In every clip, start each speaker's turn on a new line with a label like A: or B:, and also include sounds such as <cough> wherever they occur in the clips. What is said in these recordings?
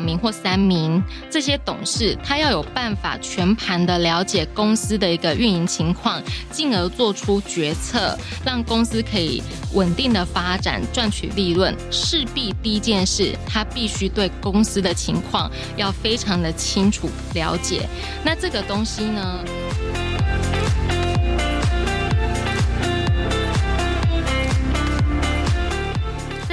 A: 名或三名这些董事，他要有办法全盘的了解公司的一个运营情况，进而做出决策，让公司可以稳定的发展，赚取利润。势必第一件事，他必须对公司的情况要非常的清楚了解。那这个东西呢？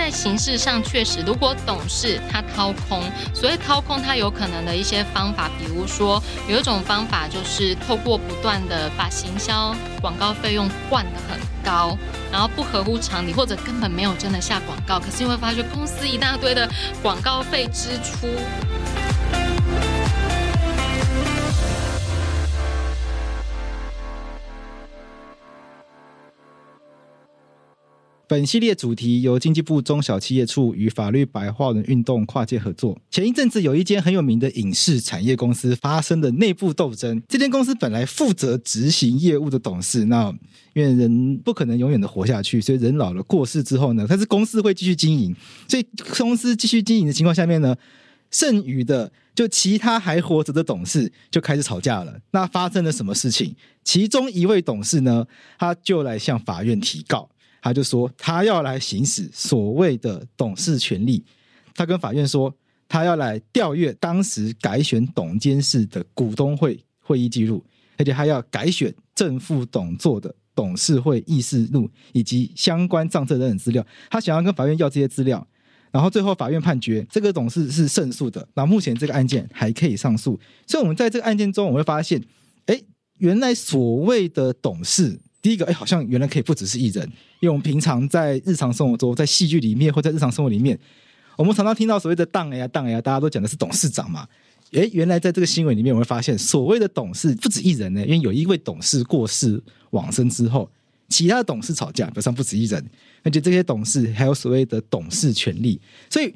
A: 在形式上确实，如果董事他掏空，所谓掏空，他有可能的一些方法，比如说有一种方法就是透过不断的把行销广告费用灌得很高，然后不合乎常理，或者根本没有真的下广告，可是你会发现公司一大堆的广告费支出。
B: 本系列主题由经济部中小企业处与法律白话文运动跨界合作。前一阵子有一间很有名的影视产业公司发生的内部斗争。这间公司本来负责执行业务的董事，那因为人不可能永远的活下去，所以人老了过世之后呢，但是公司会继续经营。所以公司继续经营的情况下面呢，剩余的就其他还活着的董事就开始吵架了。那发生了什么事情？其中一位董事呢，他就来向法院提告。他就说，他要来行使所谓的董事权利。他跟法院说，他要来调阅当时改选董监事的股东会会议记录，而且还要改选正副董座的董事会议事录以及相关账册等等资料。他想要跟法院要这些资料，然后最后法院判决这个董事是胜诉的。那目前这个案件还可以上诉。所以，我们在这个案件中，我们会发现，哎，原来所谓的董事。第一个，哎，好像原来可以不只是一人，因为我们平常在日常生活中，在戏剧里面或在日常生活里面，我们常常听到所谓的当呀当呀，大家都讲的是董事长嘛。哎，原来在这个新闻里面，我会发现所谓的董事不止一人呢，因为有一位董事过世往生之后，其他的董事吵架，表示不止一人，而且这些董事还有所谓的董事权利，所以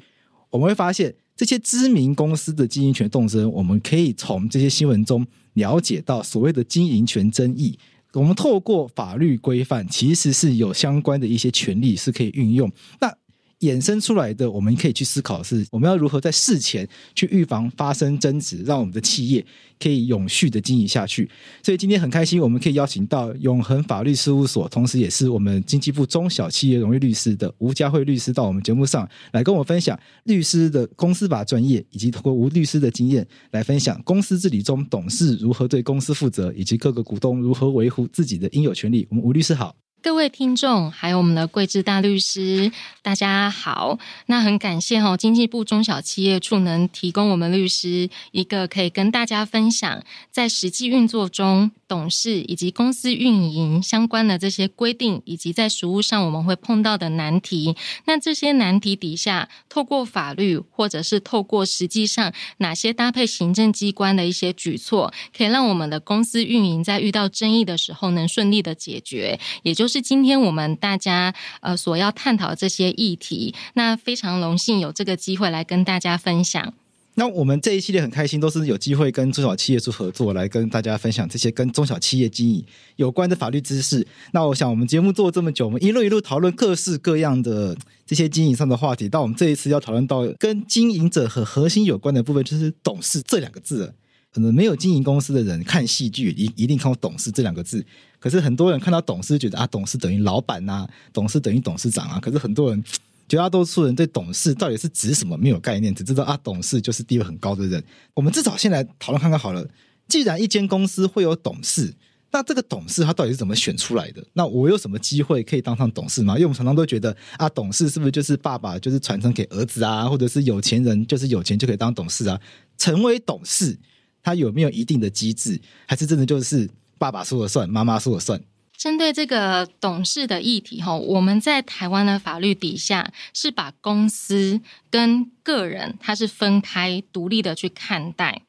B: 我们会发现这些知名公司的经营权动争，我们可以从这些新闻中了解到所谓的经营权争议。我们透过法律规范，其实是有相关的一些权利是可以运用。那衍生出来的，我们可以去思考是，我们要如何在事前去预防发生争执，让我们的企业可以永续的经营下去。所以今天很开心，我们可以邀请到永恒法律事务所，同时也是我们经济部中小企业荣誉律师的吴佳慧律师到我们节目上来跟我分享律师的公司法专业，以及通过吴律师的经验来分享公司治理中董事如何对公司负责，以及各个股东如何维护自己的应有权利。我们吴律师好。
A: 各位听众，还有我们的桂枝大律师，大家好。那很感谢哈，经济部中小企业处能提供我们律师一个可以跟大家分享，在实际运作中，董事以及公司运营相关的这些规定，以及在实务上我们会碰到的难题。那这些难题底下，透过法律，或者是透过实际上哪些搭配行政机关的一些举措，可以让我们的公司运营在遇到争议的时候能顺利的解决，也就是。今天我们大家呃所要探讨这些议题，那非常荣幸有这个机会来跟大家分享。
B: 那我们这一系列很开心，都是有机会跟中小企业做合作，来跟大家分享这些跟中小企业经营有关的法律知识。那我想我们节目做这么久，我们一路一路讨论各式各样的这些经营上的话题，到我们这一次要讨论到跟经营者和核心有关的部分，就是董事这两个字。可能没有经营公司的人看戏剧一一定看过“董事”这两个字，可是很多人看到“董事”觉得啊，董事等于老板呐、啊，董事等于董事长啊。可是很多人，绝大多数人对董事到底是指什么没有概念，只知道啊，董事就是地位很高的人。我们至少先来讨论看看好了。既然一间公司会有董事，那这个董事他到底是怎么选出来的？那我有什么机会可以当上董事吗？因为我们常常都觉得啊，董事是不是就是爸爸就是传承给儿子啊，或者是有钱人就是有钱就可以当董事啊？成为董事。他有没有一定的机制，还是真的就是爸爸说了算，妈妈说了算？
A: 针对这个董事的议题，哈，我们在台湾的法律底下是把公司跟个人它是分开独立的去看待。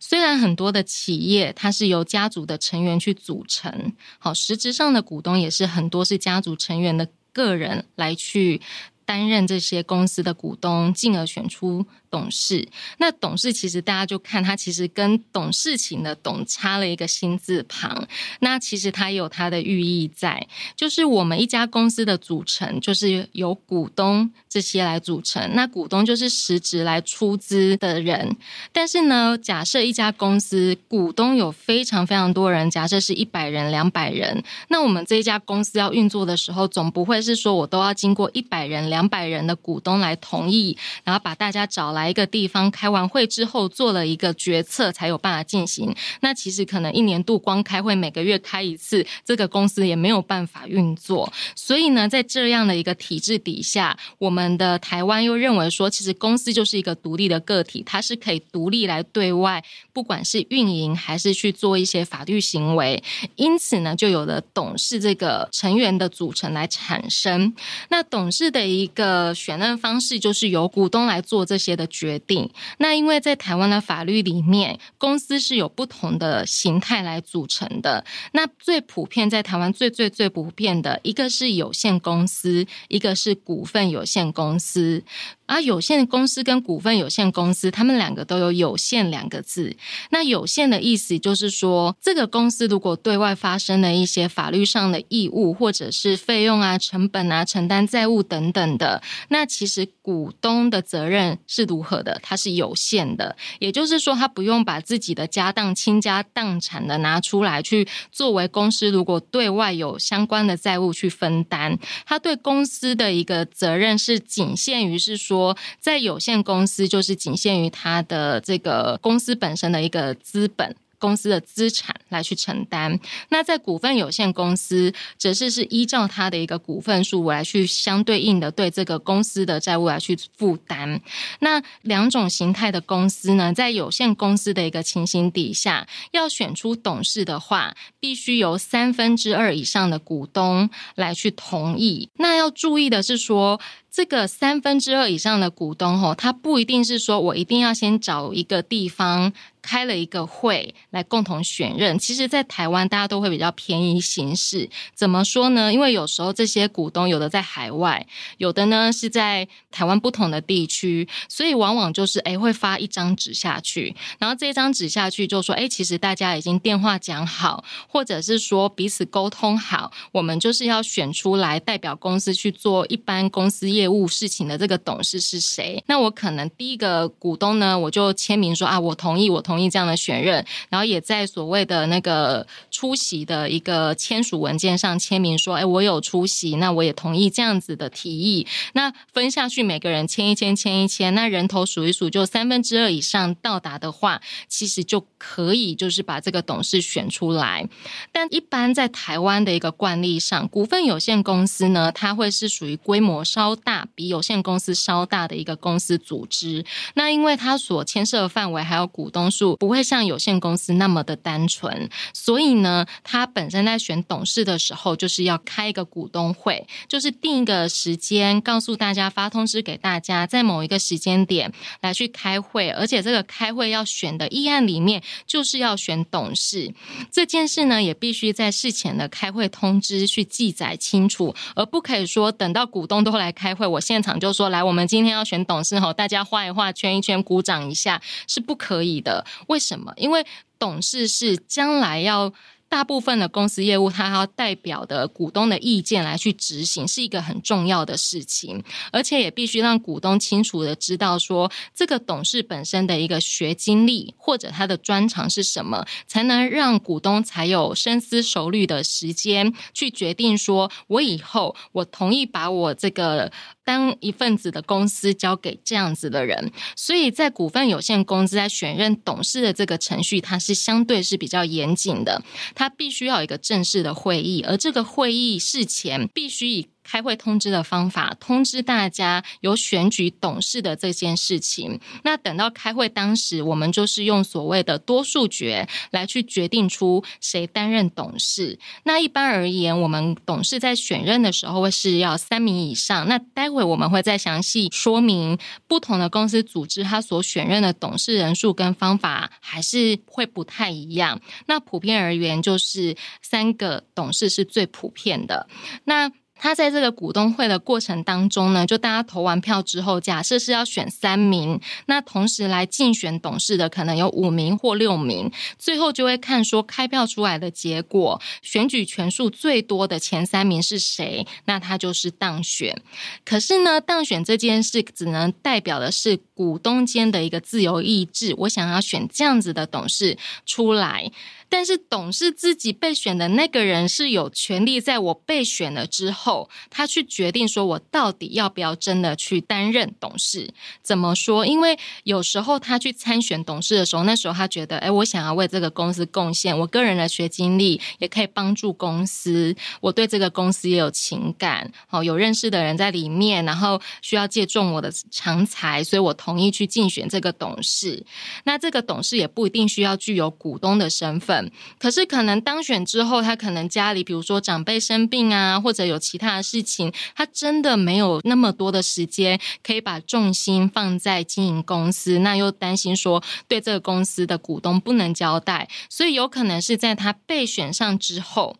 A: 虽然很多的企业它是由家族的成员去组成，好，实质上的股东也是很多是家族成员的个人来去担任这些公司的股东，进而选出董事。那董事其实大家就看他其实跟董事情的董差了一个心字旁，那其实它有它的寓意在，就是我们一家公司的组成就是由股东这些来组成，那股东就是实质来出资的人。但是呢，假设一家公司股东有非常非常多人，假设是一百人、两百人，那我们这一家公司要运作的时候，总不会是说我都要经过一百人、两百人的股东来同意，然后把大家找来一个地方开完会之后做了一个决策才有办法进行。那其实可能一年度光开会，每个月开一次，这个公司也没有办法运作。所以呢，在这样的一个体制底下，我们的台湾又认为说，其实公司就是一个独立的个体，它是可以独立来对外，不管是运营还是去做一些法律行为。因此呢，就有了董事这个成员的组成来产生。那董事的一个选任方式，就是由股东来做这些的决定。那因为在台湾的法律里面，公司是有不同的形态来组成的。那最普遍在台湾最最最普遍的一个是有限公司，一个是股份有限公司。而有限公司跟股份有限公司，他们两个都有“有限”两个字。那有限的意思就是说，这个公司如果对外发生了一些法律上的义务，或者是费用啊、成本啊、承担债务等等的，那其实股东的责任是如何的？它是有限的，也就是说，他不用把自己的家当倾家荡产的拿出来去作为公司如果对外有相关的债务去分担。他对公司的一个责任是仅限于是说。说在有限公司，就是仅限于它的这个公司本身的一个资本。公司的资产来去承担，那在股份有限公司，则是是依照它的一个股份数来去相对应的对这个公司的债务来去负担。那两种形态的公司呢，在有限公司的一个情形底下，要选出董事的话，必须由三分之二以上的股东来去同意。那要注意的是说，这个三分之二以上的股东吼，他不一定是说我一定要先找一个地方。开了一个会来共同选任，其实，在台湾大家都会比较便宜形式。怎么说呢？因为有时候这些股东有的在海外，有的呢是在台湾不同的地区，所以往往就是诶会发一张纸下去，然后这张纸下去就说诶其实大家已经电话讲好，或者是说彼此沟通好，我们就是要选出来代表公司去做一般公司业务事情的这个董事是谁。那我可能第一个股东呢，我就签名说啊，我同意，我同。同意这样的选任，然后也在所谓的那个出席的一个签署文件上签名说：“哎，我有出席，那我也同意这样子的提议。”那分下去，每个人签一签，签一签，那人头数一数，就三分之二以上到达的话，其实就可以就是把这个董事选出来。但一般在台湾的一个惯例上，股份有限公司呢，它会是属于规模稍大，比有限公司稍大的一个公司组织。那因为它所牵涉的范围还有股东数。不会像有限公司那么的单纯，所以呢，他本身在选董事的时候，就是要开一个股东会，就是定一个时间，告诉大家，发通知给大家，在某一个时间点来去开会，而且这个开会要选的议案里面，就是要选董事这件事呢，也必须在事前的开会通知去记载清楚，而不可以说等到股东都来开会，我现场就说来，我们今天要选董事吼，大家画一画，圈一圈，鼓掌一下，是不可以的。为什么？因为董事是将来要。大部分的公司业务，它要代表的股东的意见来去执行，是一个很重要的事情，而且也必须让股东清楚的知道说，这个董事本身的一个学经历或者他的专长是什么，才能让股东才有深思熟虑的时间去决定说，我以后我同意把我这个当一份子的公司交给这样子的人。所以在股份有限公司在选任董事的这个程序，它是相对是比较严谨的。它必须要有一个正式的会议，而这个会议事前必须以开会通知的方法通知大家有选举董事的这件事情。那等到开会当时，我们就是用所谓的多数决来去决定出谁担任董事。那一般而言，我们董事在选任的时候会是要三名以上。那待会我们会再详细说明不同的公司组织，它所选任的董事人数跟方法还是会不太一样。那普遍而言，就是三个董事是最普遍的。那他在这个股东会的过程当中呢，就大家投完票之后，假设是要选三名，那同时来竞选董事的可能有五名或六名，最后就会看说开票出来的结果，选举权数最多的前三名是谁，那他就是当选。可是呢，当选这件事只能代表的是股东间的一个自由意志，我想要选这样子的董事出来。但是董事自己被选的那个人是有权利，在我被选了之后，他去决定说我到底要不要真的去担任董事。怎么说？因为有时候他去参选董事的时候，那时候他觉得，哎，我想要为这个公司贡献，我个人的学经历也可以帮助公司，我对这个公司也有情感，好，有认识的人在里面，然后需要借重我的长才，所以我同意去竞选这个董事。那这个董事也不一定需要具有股东的身份。可是可能当选之后，他可能家里比如说长辈生病啊，或者有其他的事情，他真的没有那么多的时间可以把重心放在经营公司，那又担心说对这个公司的股东不能交代，所以有可能是在他被选上之后，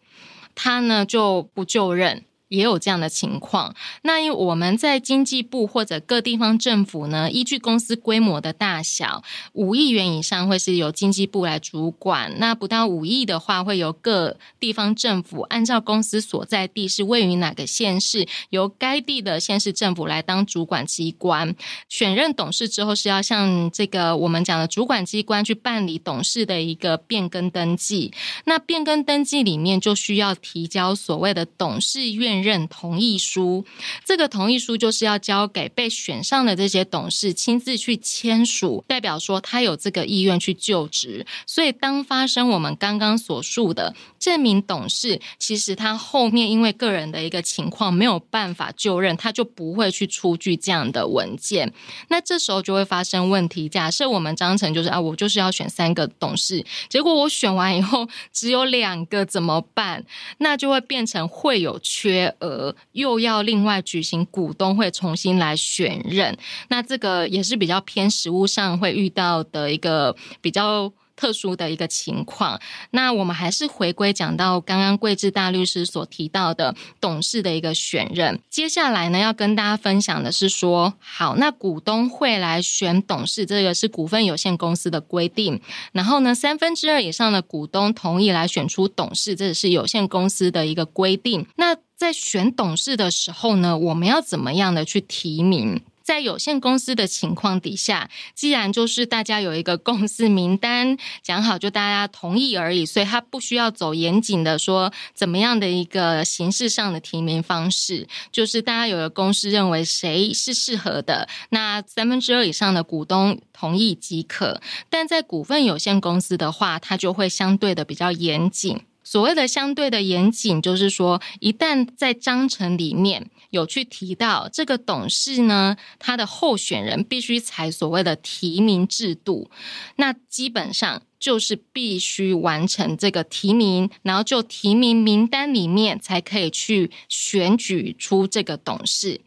A: 他呢就不就任。也有这样的情况。那因为我们在经济部或者各地方政府呢，依据公司规模的大小，五亿元以上会是由经济部来主管；那不到五亿的话，会由各地方政府按照公司所在地是位于哪个县市，由该地的县市政府来当主管机关。选任董事之后，是要向这个我们讲的主管机关去办理董事的一个变更登记。那变更登记里面就需要提交所谓的董事院任同意书，这个同意书就是要交给被选上的这些董事亲自去签署，代表说他有这个意愿去就职。所以，当发生我们刚刚所述的这名董事，其实他后面因为个人的一个情况没有办法就任，他就不会去出具这样的文件。那这时候就会发生问题。假设我们章程就是啊，我就是要选三个董事，结果我选完以后只有两个怎么办？那就会变成会有缺。额又要另外举行股东会重新来选任，那这个也是比较偏实务上会遇到的一个比较特殊的一个情况。那我们还是回归讲到刚刚桂枝大律师所提到的董事的一个选任。接下来呢，要跟大家分享的是说，好，那股东会来选董事，这个是股份有限公司的规定。然后呢，三分之二以上的股东同意来选出董事，这是有限公司的一个规定。那在选董事的时候呢，我们要怎么样的去提名？在有限公司的情况底下，既然就是大家有一个公司名单讲好，就大家同意而已，所以他不需要走严谨的说怎么样的一个形式上的提名方式，就是大家有个公司认为谁是适合的，那三分之二以上的股东同意即可。但在股份有限公司的话，它就会相对的比较严谨。所谓的相对的严谨，就是说，一旦在章程里面有去提到这个董事呢，他的候选人必须采所谓的提名制度，那基本上就是必须完成这个提名，然后就提名名单里面才可以去选举出这个董事。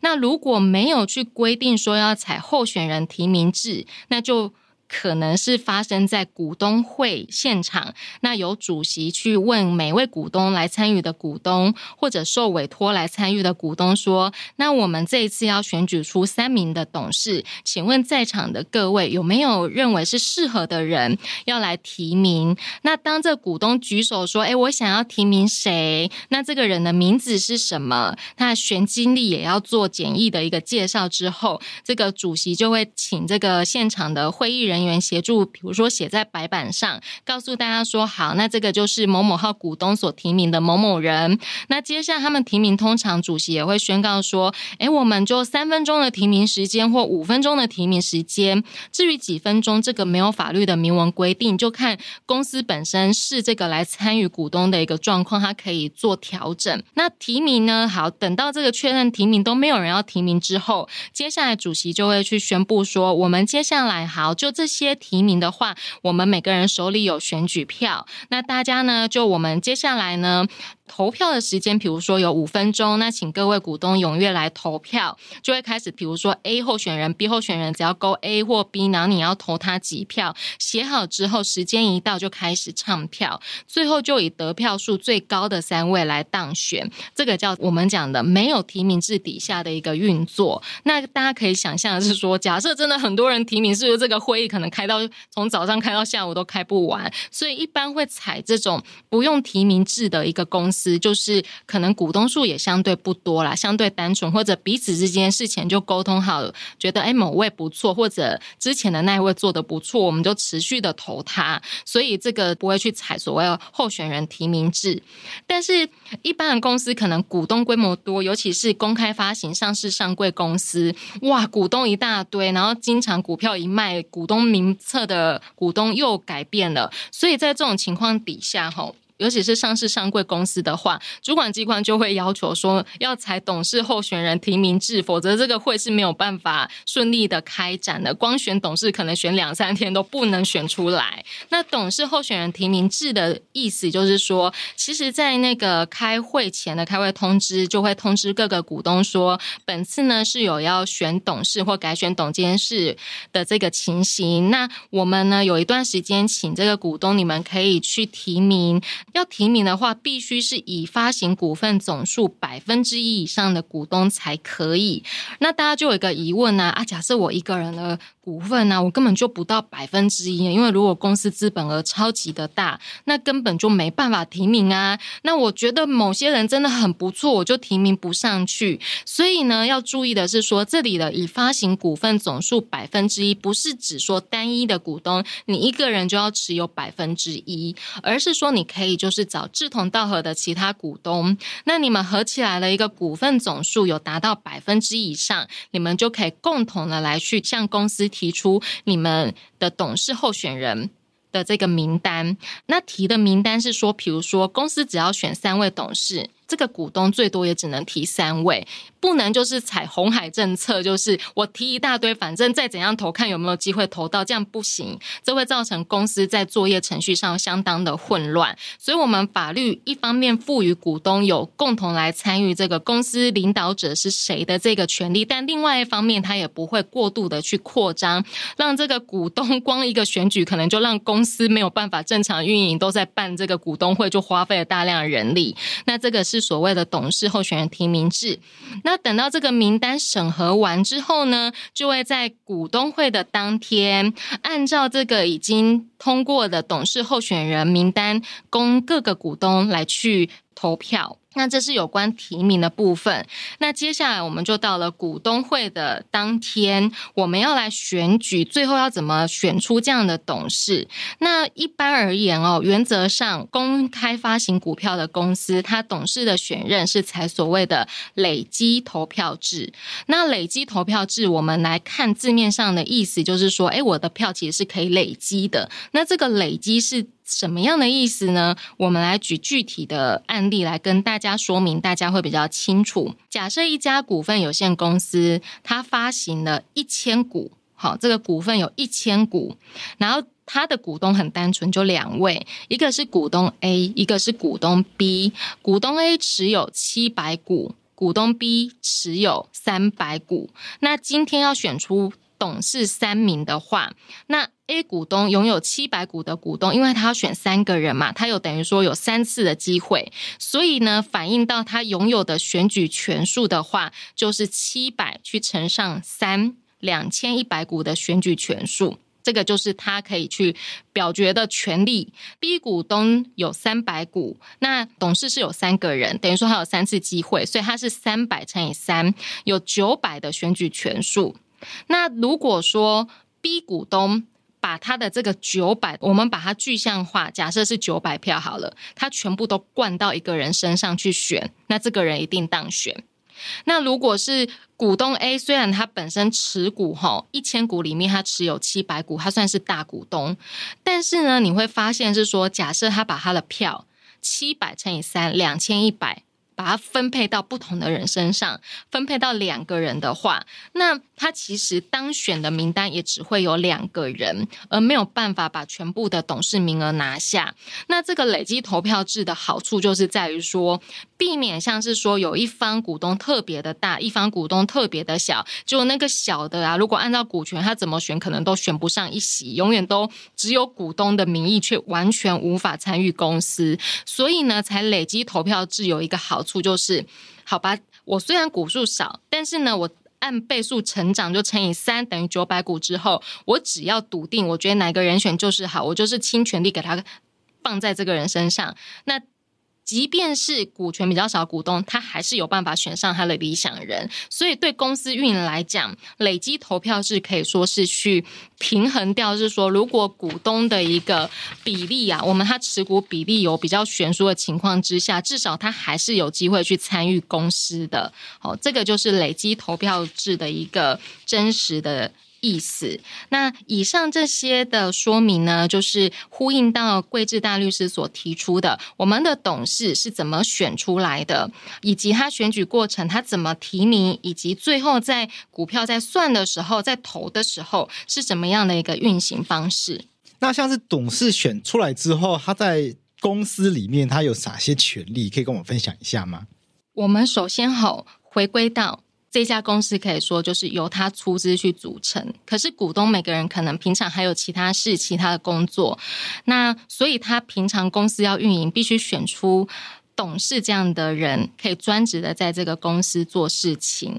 A: 那如果没有去规定说要采候选人提名制，那就。可能是发生在股东会现场，那由主席去问每位股东来参与的股东，或者受委托来参与的股东说：“那我们这一次要选举出三名的董事，请问在场的各位有没有认为是适合的人要来提名？”那当这股东举手说：“哎，我想要提名谁？”那这个人的名字是什么？那选经历也要做简易的一个介绍之后，这个主席就会请这个现场的会议人。人员协助，比如说写在白板上，告诉大家说好，那这个就是某某号股东所提名的某某人。那接下来他们提名，通常主席也会宣告说，诶，我们就三分钟的提名时间或五分钟的提名时间。至于几分钟，这个没有法律的明文规定，就看公司本身是这个来参与股东的一个状况，它可以做调整。那提名呢？好，等到这个确认提名都没有人要提名之后，接下来主席就会去宣布说，我们接下来好就这。这些提名的话，我们每个人手里有选举票。那大家呢，就我们接下来呢，投票的时间，比如说有五分钟，那请各位股东踊跃来投票，就会开始。比如说 A 候选人、B 候选人，只要勾 A 或 B，然后你要投他几票，写好之后，时间一到就开始唱票，最后就以得票数最高的三位来当选。这个叫我们讲的没有提名制底下的一个运作。那大家可以想象的是说，假设真的很多人提名，是不是这个会议可能开到从早上开到下午都开不完？所以一般会采这种不用提名制的一个公司，就是可能股东数也相对不多啦，相对单纯，或者彼此之间事前就沟通好了，觉得诶某位不错，或者之前的那一位做得不错，我们就持续的投他，所以这个不会去采所谓候选人提名制。但是，一般的公司可能股东规模多，尤其是公开发行、上市上柜公司，哇，股东一大堆，然后经常股票一卖，股东名册的股东又改变了，所以在这种情况底下，吼。尤其是上市上柜公司的话，主管机关就会要求说要采董事候选人提名制，否则这个会是没有办法顺利的开展的。光选董事可能选两三天都不能选出来。那董事候选人提名制的意思就是说，其实，在那个开会前的开会通知就会通知各个股东说，本次呢是有要选董事或改选董监事的这个情形。那我们呢有一段时间，请这个股东你们可以去提名。要提名的话，必须是已发行股份总数百分之一以上的股东才可以。那大家就有一个疑问呢？啊，假设我一个人的股份呢，我根本就不到百分之一，因为如果公司资本额超级的大，那根本就没办法提名啊。那我觉得某些人真的很不错，我就提名不上去。所以呢，要注意的是说，这里的已发行股份总数百分之一，不是指说单一的股东你一个人就要持有百分之一，而是说你可以。就就是找志同道合的其他股东，那你们合起来的一个股份总数有达到百分之以上，你们就可以共同的来去向公司提出你们的董事候选人的这个名单。那提的名单是说，比如说公司只要选三位董事。这个股东最多也只能提三位，不能就是采红海政策，就是我提一大堆，反正再怎样投，看有没有机会投到，这样不行，这会造成公司在作业程序上相当的混乱。所以，我们法律一方面赋予股东有共同来参与这个公司领导者是谁的这个权利，但另外一方面，他也不会过度的去扩张，让这个股东 <laughs> 光一个选举可能就让公司没有办法正常运营，都在办这个股东会，就花费了大量人力。那这个是。是所谓的董事候选人提名制。那等到这个名单审核完之后呢，就会在股东会的当天，按照这个已经通过的董事候选人名单，供各个股东来去投票。那这是有关提名的部分。那接下来我们就到了股东会的当天，我们要来选举，最后要怎么选出这样的董事？那一般而言哦，原则上公开发行股票的公司，它董事的选任是采所谓的累积投票制。那累积投票制，我们来看字面上的意思，就是说，诶，我的票其实是可以累积的。那这个累积是什么样的意思呢？我们来举具体的案例来跟大家说明，大家会比较清楚。假设一家股份有限公司，它发行了一千股，好，这个股份有一千股，然后它的股东很单纯，就两位，一个是股东 A，一个是股东 B。股东 A 持有七百股，股东 B 持有三百股。那今天要选出董事三名的话，那 A 股东拥有七百股的股东，因为他要选三个人嘛，他有等于说有三次的机会，所以呢，反映到他拥有的选举权数的话，就是七百去乘上三，两千一百股的选举权数，这个就是他可以去表决的权利。B 股东有三百股，那董事是有三个人，等于说他有三次机会，所以他是三百乘以三，有九百的选举权数。那如果说 B 股东把他的这个九百，我们把它具象化，假设是九百票好了，他全部都灌到一个人身上去选，那这个人一定当选。那如果是股东 A，虽然他本身持股哈一千股里面他持有七百股，他算是大股东，但是呢，你会发现是说，假设他把他的票七百乘以三，两千一百把它分配到不同的人身上，分配到两个人的话，那他其实当选的名单也只会有两个人，而没有办法把全部的董事名额拿下。那这个累积投票制的好处就是在于说，避免像是说有一方股东特别的大，一方股东特别的小，就那个小的啊，如果按照股权，他怎么选可能都选不上一席，永远都只有股东的名义，却完全无法参与公司。所以呢，才累积投票制有一个好处就是，好吧，我虽然股数少，但是呢，我按倍数成长就乘以三等于九百股之后，我只要笃定，我觉得哪个人选就是好，我就是倾全力给他放在这个人身上。那即便是股权比较少股东，他还是有办法选上他的理想人。所以对公司运营来讲，累积投票制可以说是去平衡掉，就是说如果股东的一个比例啊，我们他持股比例有比较悬殊的情况之下，至少他还是有机会去参与公司的。好，这个就是累积投票制的一个真实的。意思。那以上这些的说明呢，就是呼应到桂智大律师所提出的，我们的董事是怎么选出来的，以及他选举过程他怎么提名，以及最后在股票在算的时候，在投的时候是怎么样的一个运行方式。
B: 那像是董事选出来之后，他在公司里面他有哪些权利，可以跟我们分享一下吗？
A: 我们首先好回归到。这家公司可以说就是由他出资去组成，可是股东每个人可能平常还有其他事、其他的工作，那所以他平常公司要运营，必须选出董事这样的人，可以专职的在这个公司做事情。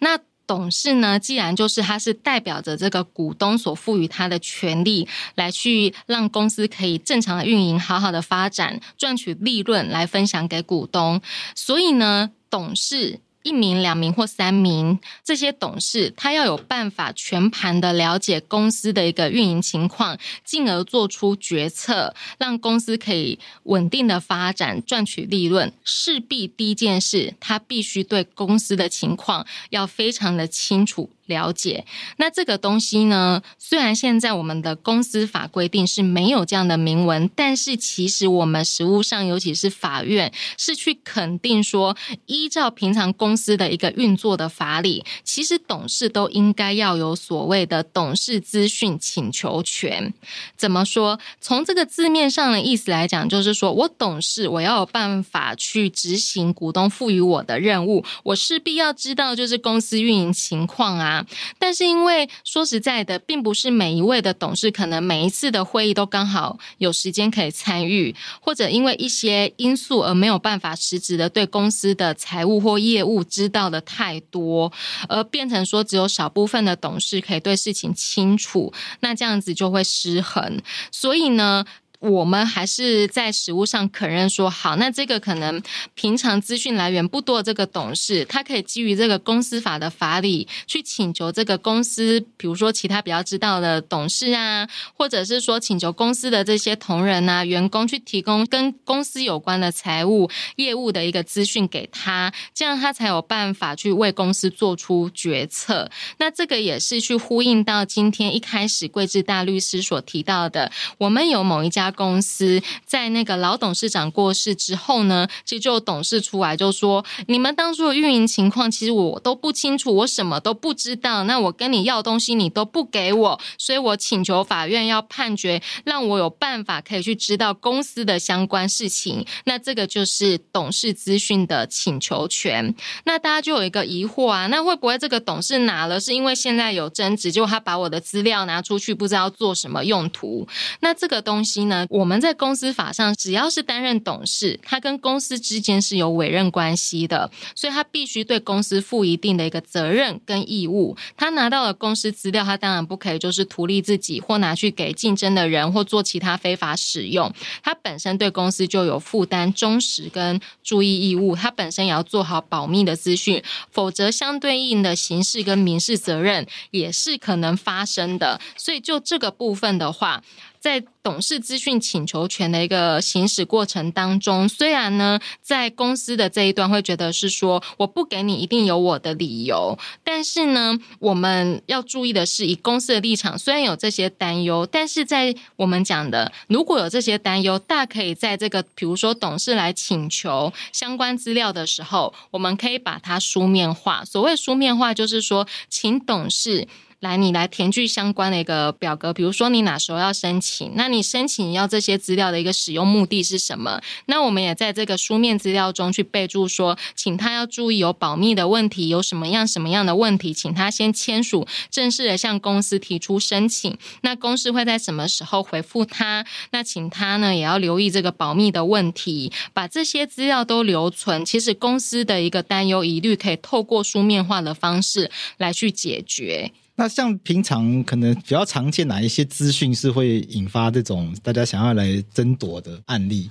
A: 那董事呢，既然就是他是代表着这个股东所赋予他的权利，来去让公司可以正常的运营、好好的发展、赚取利润来分享给股东，所以呢，董事。一名、两名或三名这些董事，他要有办法全盘的了解公司的一个运营情况，进而做出决策，让公司可以稳定的发展、赚取利润。势必第一件事，他必须对公司的情况要非常的清楚。了解，那这个东西呢，虽然现在我们的公司法规定是没有这样的明文，但是其实我们实务上，尤其是法院，是去肯定说，依照平常公司的一个运作的法理，其实董事都应该要有所谓的董事资讯请求权。怎么说？从这个字面上的意思来讲，就是说我董事，我要有办法去执行股东赋予我的任务，我势必要知道就是公司运营情况啊。但是，因为说实在的，并不是每一位的董事可能每一次的会议都刚好有时间可以参与，或者因为一些因素而没有办法实质的对公司的财务或业务知道的太多，而变成说只有少部分的董事可以对事情清楚，那这样子就会失衡。所以呢，我们还是在实务上肯认说，好，那这个可能平常资讯来源不多这个董事，他可以基于这个公司法的法理去请求这个公司，比如说其他比较知道的董事啊，或者是说请求公司的这些同仁啊、员工去提供跟公司有关的财务业务的一个资讯给他，这样他才有办法去为公司做出决策。那这个也是去呼应到今天一开始桂智大律师所提到的，我们有某一家。公司在那个老董事长过世之后呢，其实就董事出来就说：“你们当初的运营情况，其实我都不清楚，我什么都不知道。那我跟你要东西，你都不给我，所以我请求法院要判决，让我有办法可以去知道公司的相关事情。那这个就是董事资讯的请求权。那大家就有一个疑惑啊，那会不会这个董事拿了，是因为现在有争执，结果他把我的资料拿出去，不知道做什么用途？那这个东西呢？”我们在公司法上，只要是担任董事，他跟公司之间是有委任关系的，所以他必须对公司负一定的一个责任跟义务。他拿到了公司资料，他当然不可以就是图利自己，或拿去给竞争的人，或做其他非法使用。他本身对公司就有负担忠实跟注意义务，他本身也要做好保密的资讯，否则相对应的刑事跟民事责任也是可能发生的。所以就这个部分的话。在董事资讯请求权的一个行使过程当中，虽然呢，在公司的这一端会觉得是说我不给你一定有我的理由，但是呢，我们要注意的是，以公司的立场，虽然有这些担忧，但是在我们讲的，如果有这些担忧，大可以在这个比如说董事来请求相关资料的时候，我们可以把它书面化。所谓书面化，就是说，请董事。来，你来填具相关的一个表格，比如说你哪时候要申请，那你申请要这些资料的一个使用目的是什么？那我们也在这个书面资料中去备注说，请他要注意有保密的问题，有什么样什么样的问题，请他先签署正式的向公司提出申请。那公司会在什么时候回复他？那请他呢也要留意这个保密的问题，把这些资料都留存。其实公司的一个担忧疑虑可以透过书面化的方式来去解决。
B: 那像平常可能比较常见哪一些资讯是会引发这种大家想要来争夺的案例？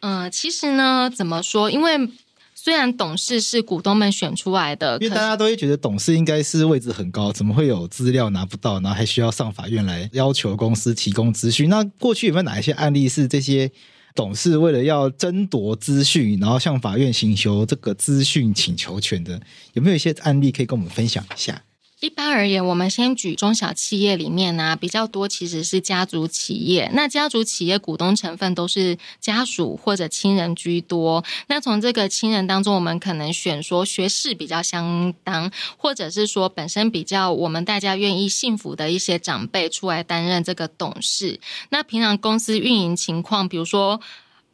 A: 嗯、呃，其实呢，怎么说？因为虽然董事是股东们选出来的，
B: 因为大家都会觉得董事应该是位置很高，怎么会有资料拿不到，然后还需要上法院来要求公司提供资讯？那过去有没有哪一些案例是这些董事为了要争夺资讯，然后向法院请求这个资讯请求权的？有没有一些案例可以跟我们分享一下？
A: 一般而言，我们先举中小企业里面呢、比较多其实是家族企业。那家族企业股东成分都是家属或者亲人居多。那从这个亲人当中，我们可能选说学识比较相当，或者是说本身比较我们大家愿意信服的一些长辈出来担任这个董事。那平常公司运营情况，比如说。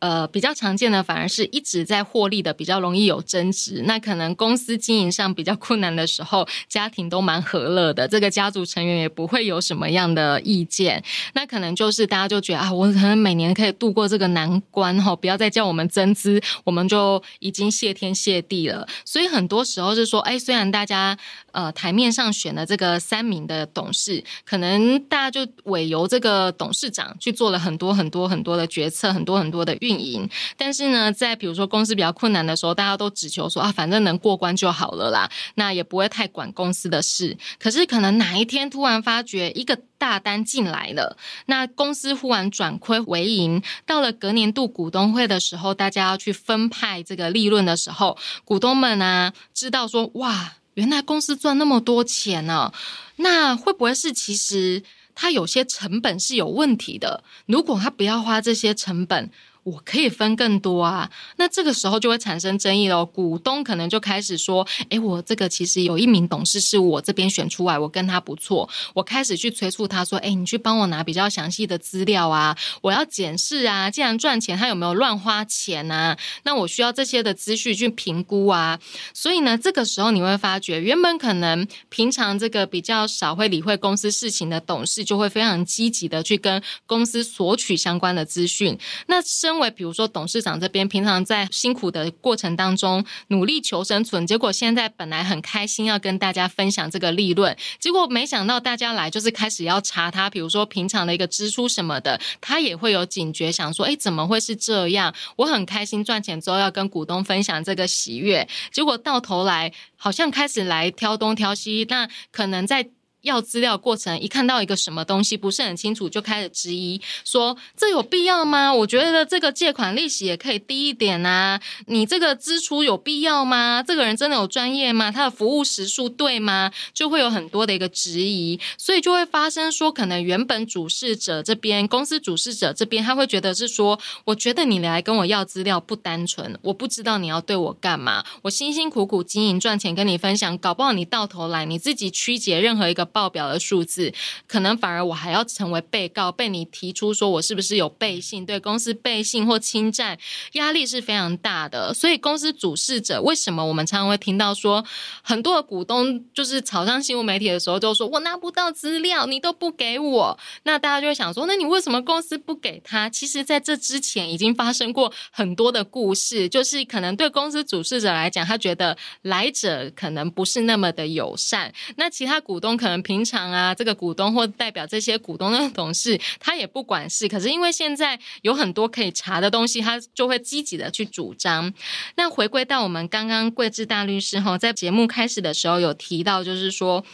A: 呃，比较常见的反而是一直在获利的，比较容易有争执。那可能公司经营上比较困难的时候，家庭都蛮和乐的，这个家族成员也不会有什么样的意见。那可能就是大家就觉得啊，我可能每年可以度过这个难关哈，不要再叫我们增资，我们就已经谢天谢地了。所以很多时候是说，哎，虽然大家呃台面上选了这个三名的董事，可能大家就委由这个董事长去做了很多很多很多的决策，很多很多的运营，但是呢，在比如说公司比较困难的时候，大家都只求说啊，反正能过关就好了啦，那也不会太管公司的事。可是可能哪一天突然发觉一个大单进来了，那公司忽然转亏为盈，到了隔年度股东会的时候，大家要去分派这个利润的时候，股东们呢知道说哇，原来公司赚那么多钱呢，那会不会是其实他有些成本是有问题的？如果他不要花这些成本。我可以分更多啊，那这个时候就会产生争议了。股东可能就开始说：“诶，我这个其实有一名董事是我这边选出来，我跟他不错。”我开始去催促他说：“诶，你去帮我拿比较详细的资料啊，我要检视啊。既然赚钱，他有没有乱花钱啊？那我需要这些的资讯去评估啊。所以呢，这个时候你会发觉，原本可能平常这个比较少会理会公司事情的董事，就会非常积极的去跟公司索取相关的资讯。那生因为比如说董事长这边平常在辛苦的过程当中努力求生存，结果现在本来很开心要跟大家分享这个利润，结果没想到大家来就是开始要查他，比如说平常的一个支出什么的，他也会有警觉，想说，哎，怎么会是这样？我很开心赚钱之后要跟股东分享这个喜悦，结果到头来好像开始来挑东挑西，那可能在。要资料过程，一看到一个什么东西不是很清楚，就开始质疑，说这有必要吗？我觉得这个借款利息也可以低一点啊，你这个支出有必要吗？这个人真的有专业吗？他的服务时数对吗？就会有很多的一个质疑，所以就会发生说，可能原本主事者这边，公司主事者这边，他会觉得是说，我觉得你来跟我要资料不单纯，我不知道你要对我干嘛，我辛辛苦苦经营赚钱跟你分享，搞不好你到头来你自己曲解任何一个。报表的数字，可能反而我还要成为被告，被你提出说我是不是有背信，对公司背信或侵占，压力是非常大的。所以公司主事者，为什么我们常常会听到说，很多的股东就是炒上新闻媒体的时候，就说我拿不到资料，你都不给我，那大家就会想说，那你为什么公司不给他？其实，在这之前已经发生过很多的故事，就是可能对公司主事者来讲，他觉得来者可能不是那么的友善，那其他股东可能。平常啊，这个股东或代表这些股东的董事，他也不管事。可是因为现在有很多可以查的东西，他就会积极的去主张。那回归到我们刚刚桂枝大律师哈，在节目开始的时候有提到，就是说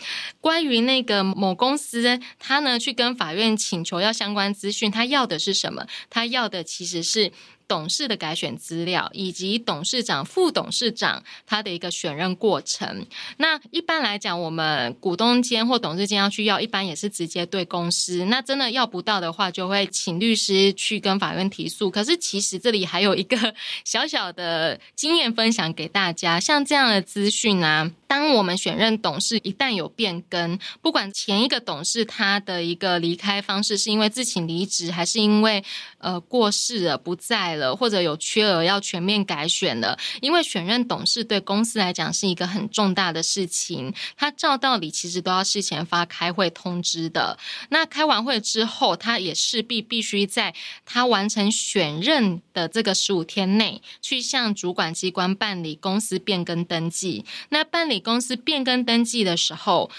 A: 关于那个某公司，他呢去跟法院请求要相关资讯，他要的是什么？他要的其实是。董事的改选资料，以及董事长、副董事长他的一个选任过程。那一般来讲，我们股东间或董事间要去要，一般也是直接对公司。那真的要不到的话，就会请律师去跟法院提诉。可是其实这里还有一个小小的经验分享给大家，像这样的资讯啊。当我们选任董事一旦有变更，不管前一个董事他的一个离开方式是因为自请离职，还是因为呃过世了不在了，或者有缺额要全面改选了，因为选任董事对公司来讲是一个很重大的事情，他照道理其实都要事前发开会通知的。那开完会之后，他也势必必须在他完成选任的这个十五天内，去向主管机关办理公司变更登记。那办理。公司变更登记的时候，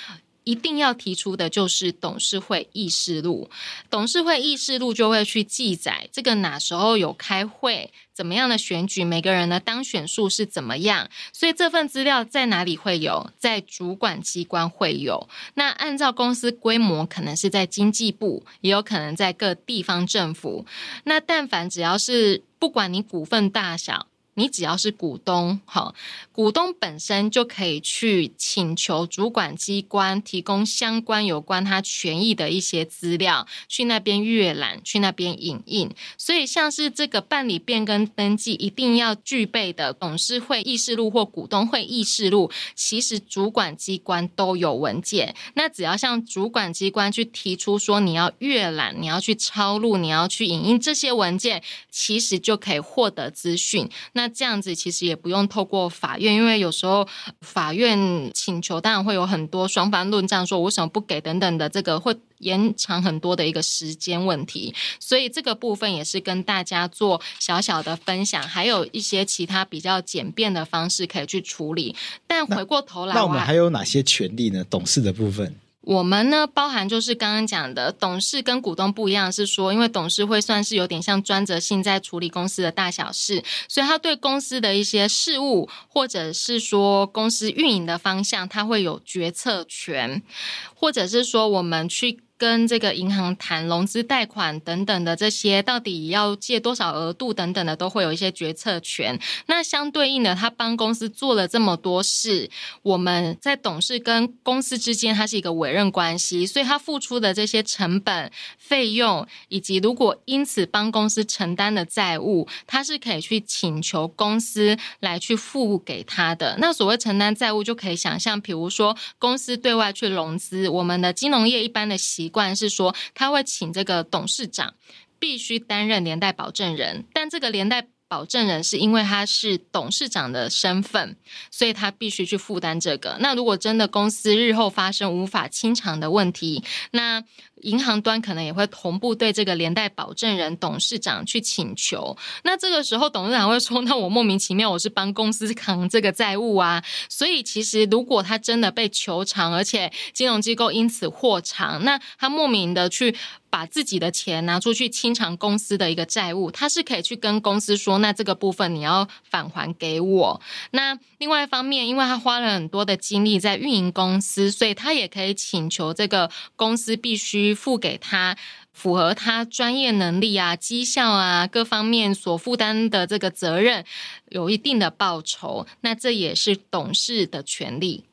A: 一定要提出的就是董事会议事录。董事会议事录就会去记载这个哪时候有开会，怎么样的选举，每个人的当选数是怎么样。所以这份资料在哪里会有？在主管机关会有。那按照公司规模，可能是在经济部，也有可能在各地方政府。那但凡只要是不管你股份大小。你只要是股东，好，股东本身就可以去请求主管机关提供相关有关他权益的一些资料，去那边阅览，去那边影印。所以，像是这个办理变更登记一定要具备的董事会议事录或股东会议事录，其实主管机关都有文件。那只要向主管机关去提出说你要阅览，你要去抄录，你要去影印这些文件，其实就可以获得资讯。那那这样子其实也不用透过法院，因为有时候法院请求当然会有很多双方论战，说我为什么不给等等的，这个会延长很多的一个时间问题。所以这个部分也是跟大家做小小的分享，还有一些其他比较简便的方式可以去处理。但回过头来，
B: 那我们还有哪些权利呢？董事的部分。
A: 我们呢，包含就是刚刚讲的，董事跟股东不一样，是说，因为董事会算是有点像专责性在处理公司的大小事，所以他对公司的一些事务，或者是说公司运营的方向，他会有决策权，或者是说我们去。跟这个银行谈融资贷款等等的这些，到底要借多少额度等等的，都会有一些决策权。那相对应的，他帮公司做了这么多事，我们在董事跟公司之间，它是一个委任关系，所以他付出的这些成本、费用，以及如果因此帮公司承担的债务，他是可以去请求公司来去付给他的。那所谓承担债务，就可以想象，比如说公司对外去融资，我们的金融业一般的习。习惯是说，他会请这个董事长必须担任连带保证人，但这个连带保证人是因为他是董事长的身份，所以他必须去负担这个。那如果真的公司日后发生无法清偿的问题，那银行端可能也会同步对这个连带保证人董事长去请求。那这个时候董事长会说：“那我莫名其妙，我是帮公司扛这个债务啊。<laughs> ”所以其实如果他真的被求偿，而且金融机构因此获偿，那他莫名的去。把自己的钱拿出去清偿公司的一个债务，他是可以去跟公司说，那这个部分你要返还给我。那另外一方面，因为他花了很多的精力在运营公司，所以他也可以请求这个公司必须付给他符合他专业能力啊、绩效啊各方面所负担的这个责任，有一定的报酬。那这也是董事的权利。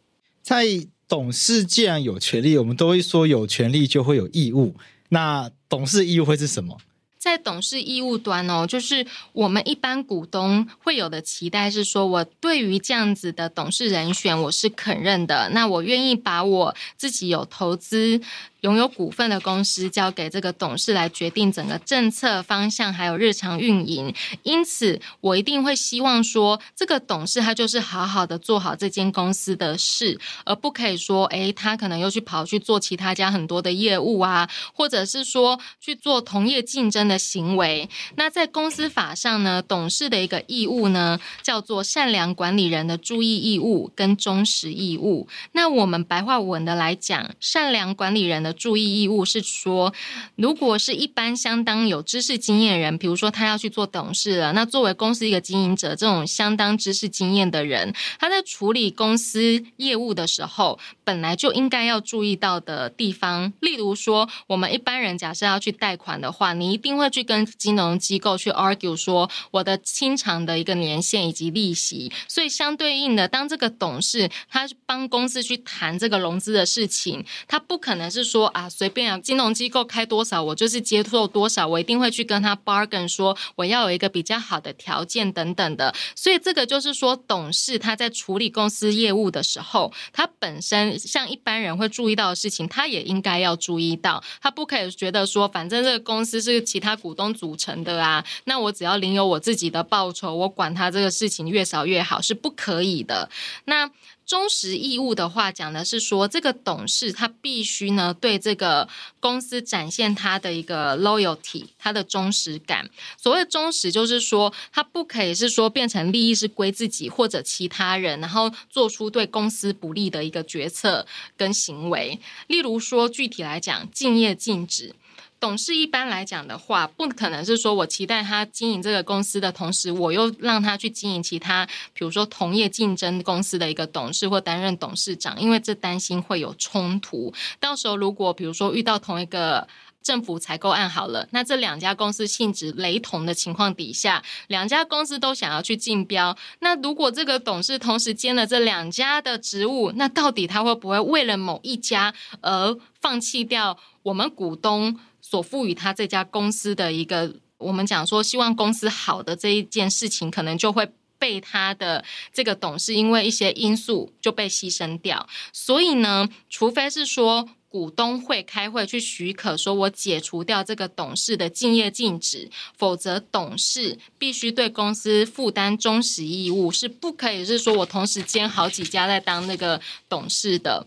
B: 在董事既然有权利，我们都会说有权利就会有义务。那董事义务会是什么？
A: 在董事义务端哦，就是我们一般股东会有的期待是说，我对于这样子的董事人选，我是肯认的。那我愿意把我自己有投资拥有股份的公司交给这个董事来决定整个政策方向，还有日常运营。因此，我一定会希望说，这个董事他就是好好的做好这间公司的事，而不可以说，诶，他可能又去跑去做其他家很多的业务啊，或者是说去做同业竞争的行为。那在公司法上呢，董事的一个义务呢，叫做善良管理人的注意义务跟忠实义务。那我们白话文的来讲，善良管理人的注意义务是说，如果是一般相当有知识经验人，比如说他要去做董事了，那作为公司一个经营者，这种相当知识经验的人，他在处理公司业务的时候，本来就应该要注意到的地方，例如说，我们一般人假设要去贷款的话，你一定会去跟金融机构去 argue 说我的清偿的一个年限以及利息，所以相对应的，当这个董事他帮公司去谈这个融资的事情，他不可能是说说啊随便啊金融机构开多少，我就是接受多少，我一定会去跟他 bargain 说我要有一个比较好的条件等等的，所以这个就是说董事他在处理公司业务的时候，他本身像一般人会注意到的事情，他也应该要注意到，他不可以觉得说反正这个公司是其他股东组成的啊，那我只要领有我自己的报酬，我管他这个事情越少越好，是不可以的。那忠实义务的话，讲的是说，这个董事他必须呢对这个公司展现他的一个 loyalty，他的忠实感。所谓忠实，就是说他不可以是说变成利益是归自己或者其他人，然后做出对公司不利的一个决策跟行为。例如说，具体来讲，敬业禁止。董事一般来讲的话，不可能是说我期待他经营这个公司的同时，我又让他去经营其他，比如说同业竞争公司的一个董事或担任董事长，因为这担心会有冲突。到时候如果比如说遇到同一个政府采购案好了，那这两家公司性质雷同的情况底下，两家公司都想要去竞标，那如果这个董事同时兼了这两家的职务，那到底他会不会为了某一家而放弃掉我们股东？所赋予他这家公司的一个，我们讲说希望公司好的这一件事情，可能就会被他的这个董事因为一些因素就被牺牲掉。所以呢，除非是说股东会开会去许可，说我解除掉这个董事的竞业禁止，否则董事必须对公司负担忠实义务，是不可以是说我同时兼好几家在当那个董事的。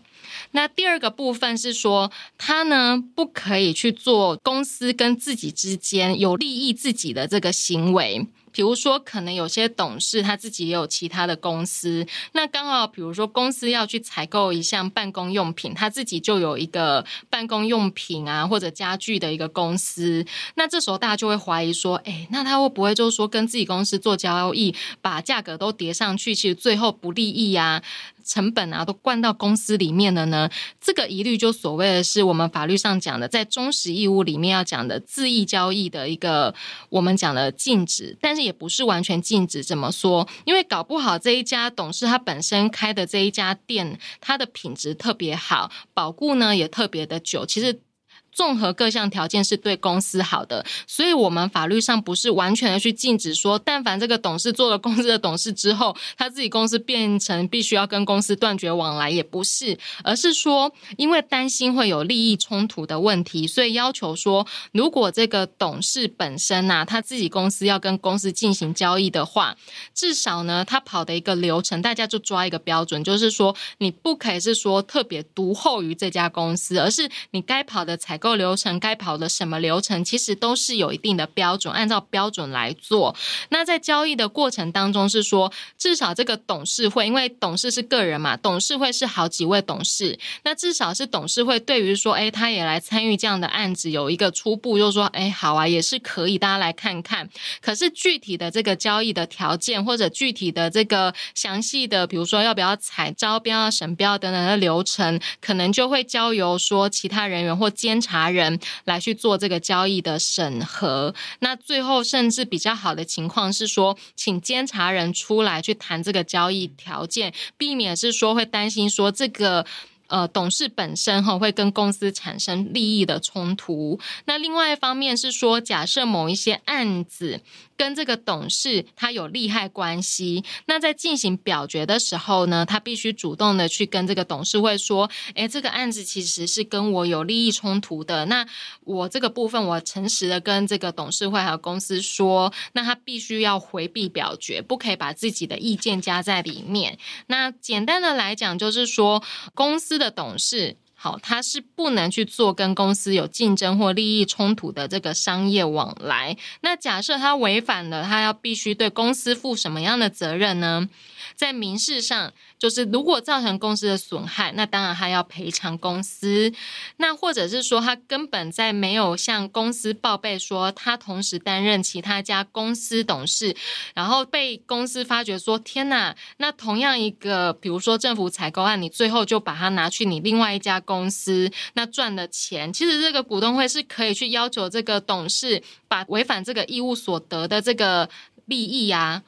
A: 那第二个部分是说，他呢不可以去做公司跟自己之间有利益自己的这个行为。比如说，可能有些董事他自己也有其他的公司，那刚好比如说公司要去采购一项办公用品，他自己就有一个办公用品啊或者家具的一个公司，那这时候大家就会怀疑说，哎，那他会不会就是说跟自己公司做交易，把价格都叠上去，其实最后不利益啊？成本啊，都灌到公司里面了呢。这个疑虑就所谓的是我们法律上讲的，在忠实义务里面要讲的自益交易的一个我们讲的禁止，但是也不是完全禁止。怎么说？因为搞不好这一家董事他本身开的这一家店，它的品质特别好，保固呢也特别的久。其实。综合各项条件是对公司好的，所以我们法律上不是完全的去禁止说，但凡这个董事做了公司的董事之后，他自己公司变成必须要跟公司断绝往来，也不是，而是说因为担心会有利益冲突的问题，所以要求说，如果这个董事本身呐、啊，他自己公司要跟公司进行交易的话，至少呢，他跑的一个流程，大家就抓一个标准，就是说你不可以是说特别独厚于这家公司，而是你该跑的采购。流程该跑的什么流程，其实都是有一定的标准，按照标准来做。那在交易的过程当中，是说至少这个董事会，因为董事是个人嘛，董事会是好几位董事，那至少是董事会对于说，哎，他也来参与这样的案子，有一个初步，就是说，哎，好啊，也是可以，大家来看看。可是具体的这个交易的条件，或者具体的这个详细的，比如说要不要采招标啊、审标等等的流程，可能就会交由说其他人员或监察。查人来去做这个交易的审核，那最后甚至比较好的情况是说，请监察人出来去谈这个交易条件，避免是说会担心说这个呃，董事本身哈会跟公司产生利益的冲突。那另外一方面是说，假设某一些案子跟这个董事他有利害关系，那在进行表决的时候呢，他必须主动的去跟这个董事会说，诶，这个案子其实是跟我有利益冲突的。那我这个部分，我诚实的跟这个董事会还有公司说，那他必须要回避表决，不可以把自己的意见加在里面。那简单的来讲，就是说公司。的董事，好，他是不能去做跟公司有竞争或利益冲突的这个商业往来。那假设他违反了，他要必须对公司负什么样的责任呢？在民事上，就是如果造成公司的损害，那当然他要赔偿公司。那或者是说，他根本在没有向公司报备说他同时担任其他家公司董事，然后被公司发觉说：“天哪！”那同样一个，比如说政府采购案，你最后就把它拿去你另外一家公司，那赚的钱，其实这个股东会是可以去要求这个董事把违反这个义务所得的这个利益呀、啊。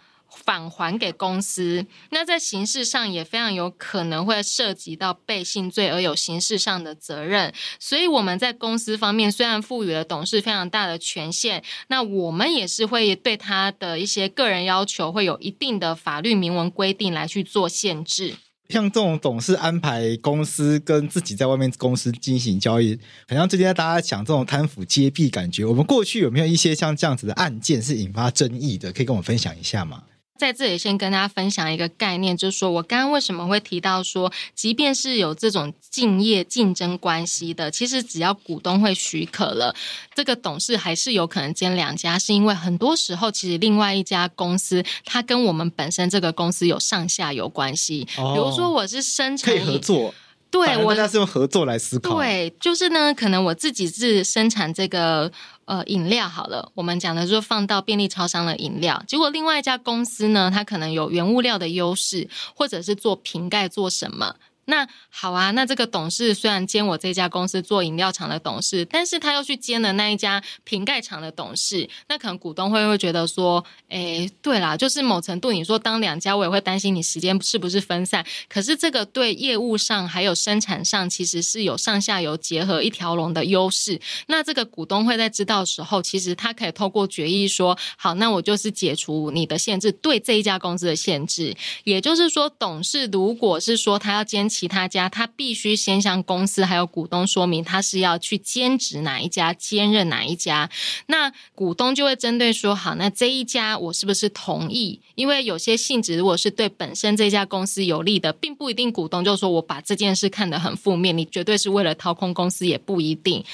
A: 返还给公司，那在刑事上也非常有可能会涉及到背信罪而有刑事上的责任。所以我们在公司方面虽然赋予了董事非常大的权限，那我们也是会对他的一些个人要求会有一定的法律明文规定来去做限制。
B: 像这种董事安排公司跟自己在外面公司进行交易，好像最近大家讲这种贪腐揭弊感觉，我们过去有没有一些像这样子的案件是引发争议的？可以跟我分享一下吗？
A: 在这里先跟大家分享一个概念，就是说我刚刚为什么会提到说，即便是有这种竞业竞争关系的，其实只要股东会许可了，这个董事还是有可能兼两家，是因为很多时候其实另外一家公司它跟我们本身这个公司有上下游关系，哦、比如说我是生产
B: 可以合作。
A: 对，我
B: 大家是用合作来思考。
A: 对，就是呢，可能我自己是生产这个呃饮料好了，我们讲的就是放到便利超商的饮料，结果另外一家公司呢，它可能有原物料的优势，或者是做瓶盖做什么。那好啊，那这个董事虽然兼我这家公司做饮料厂的董事，但是他又去兼了那一家瓶盖厂的董事，那可能股东会会觉得说，哎，对啦，就是某程度你说当两家，我也会担心你时间是不是分散。可是这个对业务上还有生产上，其实是有上下游结合一条龙的优势。那这个股东会在知道的时候，其实他可以透过决议说，好，那我就是解除你的限制，对这一家公司的限制。也就是说，董事如果是说他要兼。其他家，他必须先向公司还有股东说明，他是要去兼职哪一家，兼任哪一家。那股东就会针对说，好，那这一家我是不是同意？因为有些性质如果是对本身这家公司有利的，并不一定股东就说我把这件事看得很负面，你绝对是为了掏空公司，也不一定。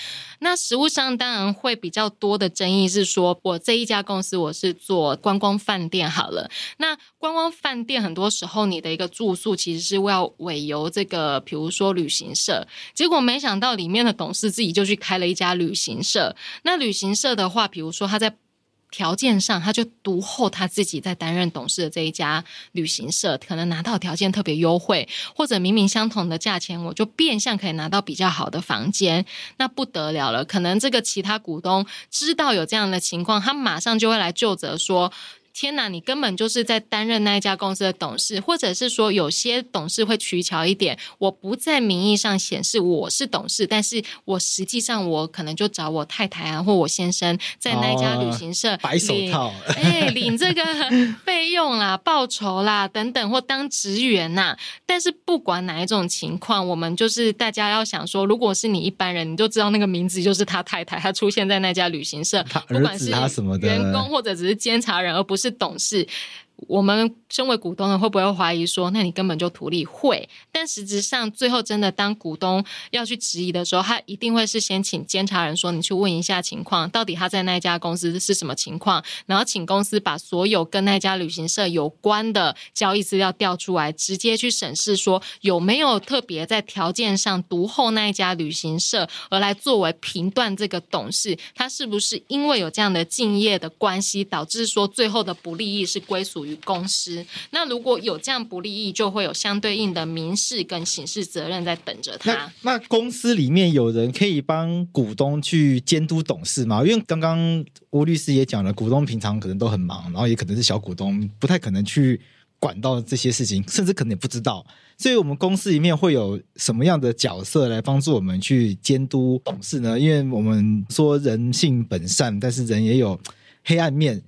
A: 那实物上当然会比较多的争议是说，我这一家公司我是做观光饭店好了。那观光饭店很多时候你的一个住宿其实是要委由这个，比如说旅行社。结果没想到里面的董事自己就去开了一家旅行社。那旅行社的话，比如说他在。条件上，他就独后他自己在担任董事的这一家旅行社，可能拿到条件特别优惠，或者明明相同的价钱，我就变相可以拿到比较好的房间，那不得了了。可能这个其他股东知道有这样的情况，他马上就会来就责说。天哪，你根本就是在担任那一家公司的董事，或者是说有些董事会取巧一点，我不在名义上显示我是董事，但是我实际上我可能就找我太太啊或我先生在那一家旅行社、哦、白手套，哎，领这个 <laughs> 费用啦、报酬啦等等，或当职员呐、啊。但是不管哪一种情况，我们就是大家要想说，如果是你一般人，你就知道那个名字就是他太太，他出现在那家旅行社，不管是员工或者只是监察人，而不是。是懂事。我们身为股东的会不会怀疑说，那你根本就图利？会，但实质上最后真的当股东要去质疑的时候，他一定会是先请监察人说，你去问一下情况，到底他在那家公司是什么情况，然后请公司把所有跟那家旅行社有关的交易资料调出来，直接去审视说有没有特别在条件上独厚那一家旅行社，而来作为评断这个董事他是不是因为有这样的敬业的关系，导致说最后的不利益是归属于。公司，那如果有这样不利益，就会有相对应的民事跟刑事责任在等着他。
B: 那，那公司里面有人可以帮股东去监督董事吗？因为刚刚吴律师也讲了，股东平常可能都很忙，然后也可能是小股东，不太可能去管到这些事情，甚至可能也不知道。所以，我们公司里面会有什么样的角色来帮助我们去监督董事呢？因为我们说人性本善，但是人也有黑暗面，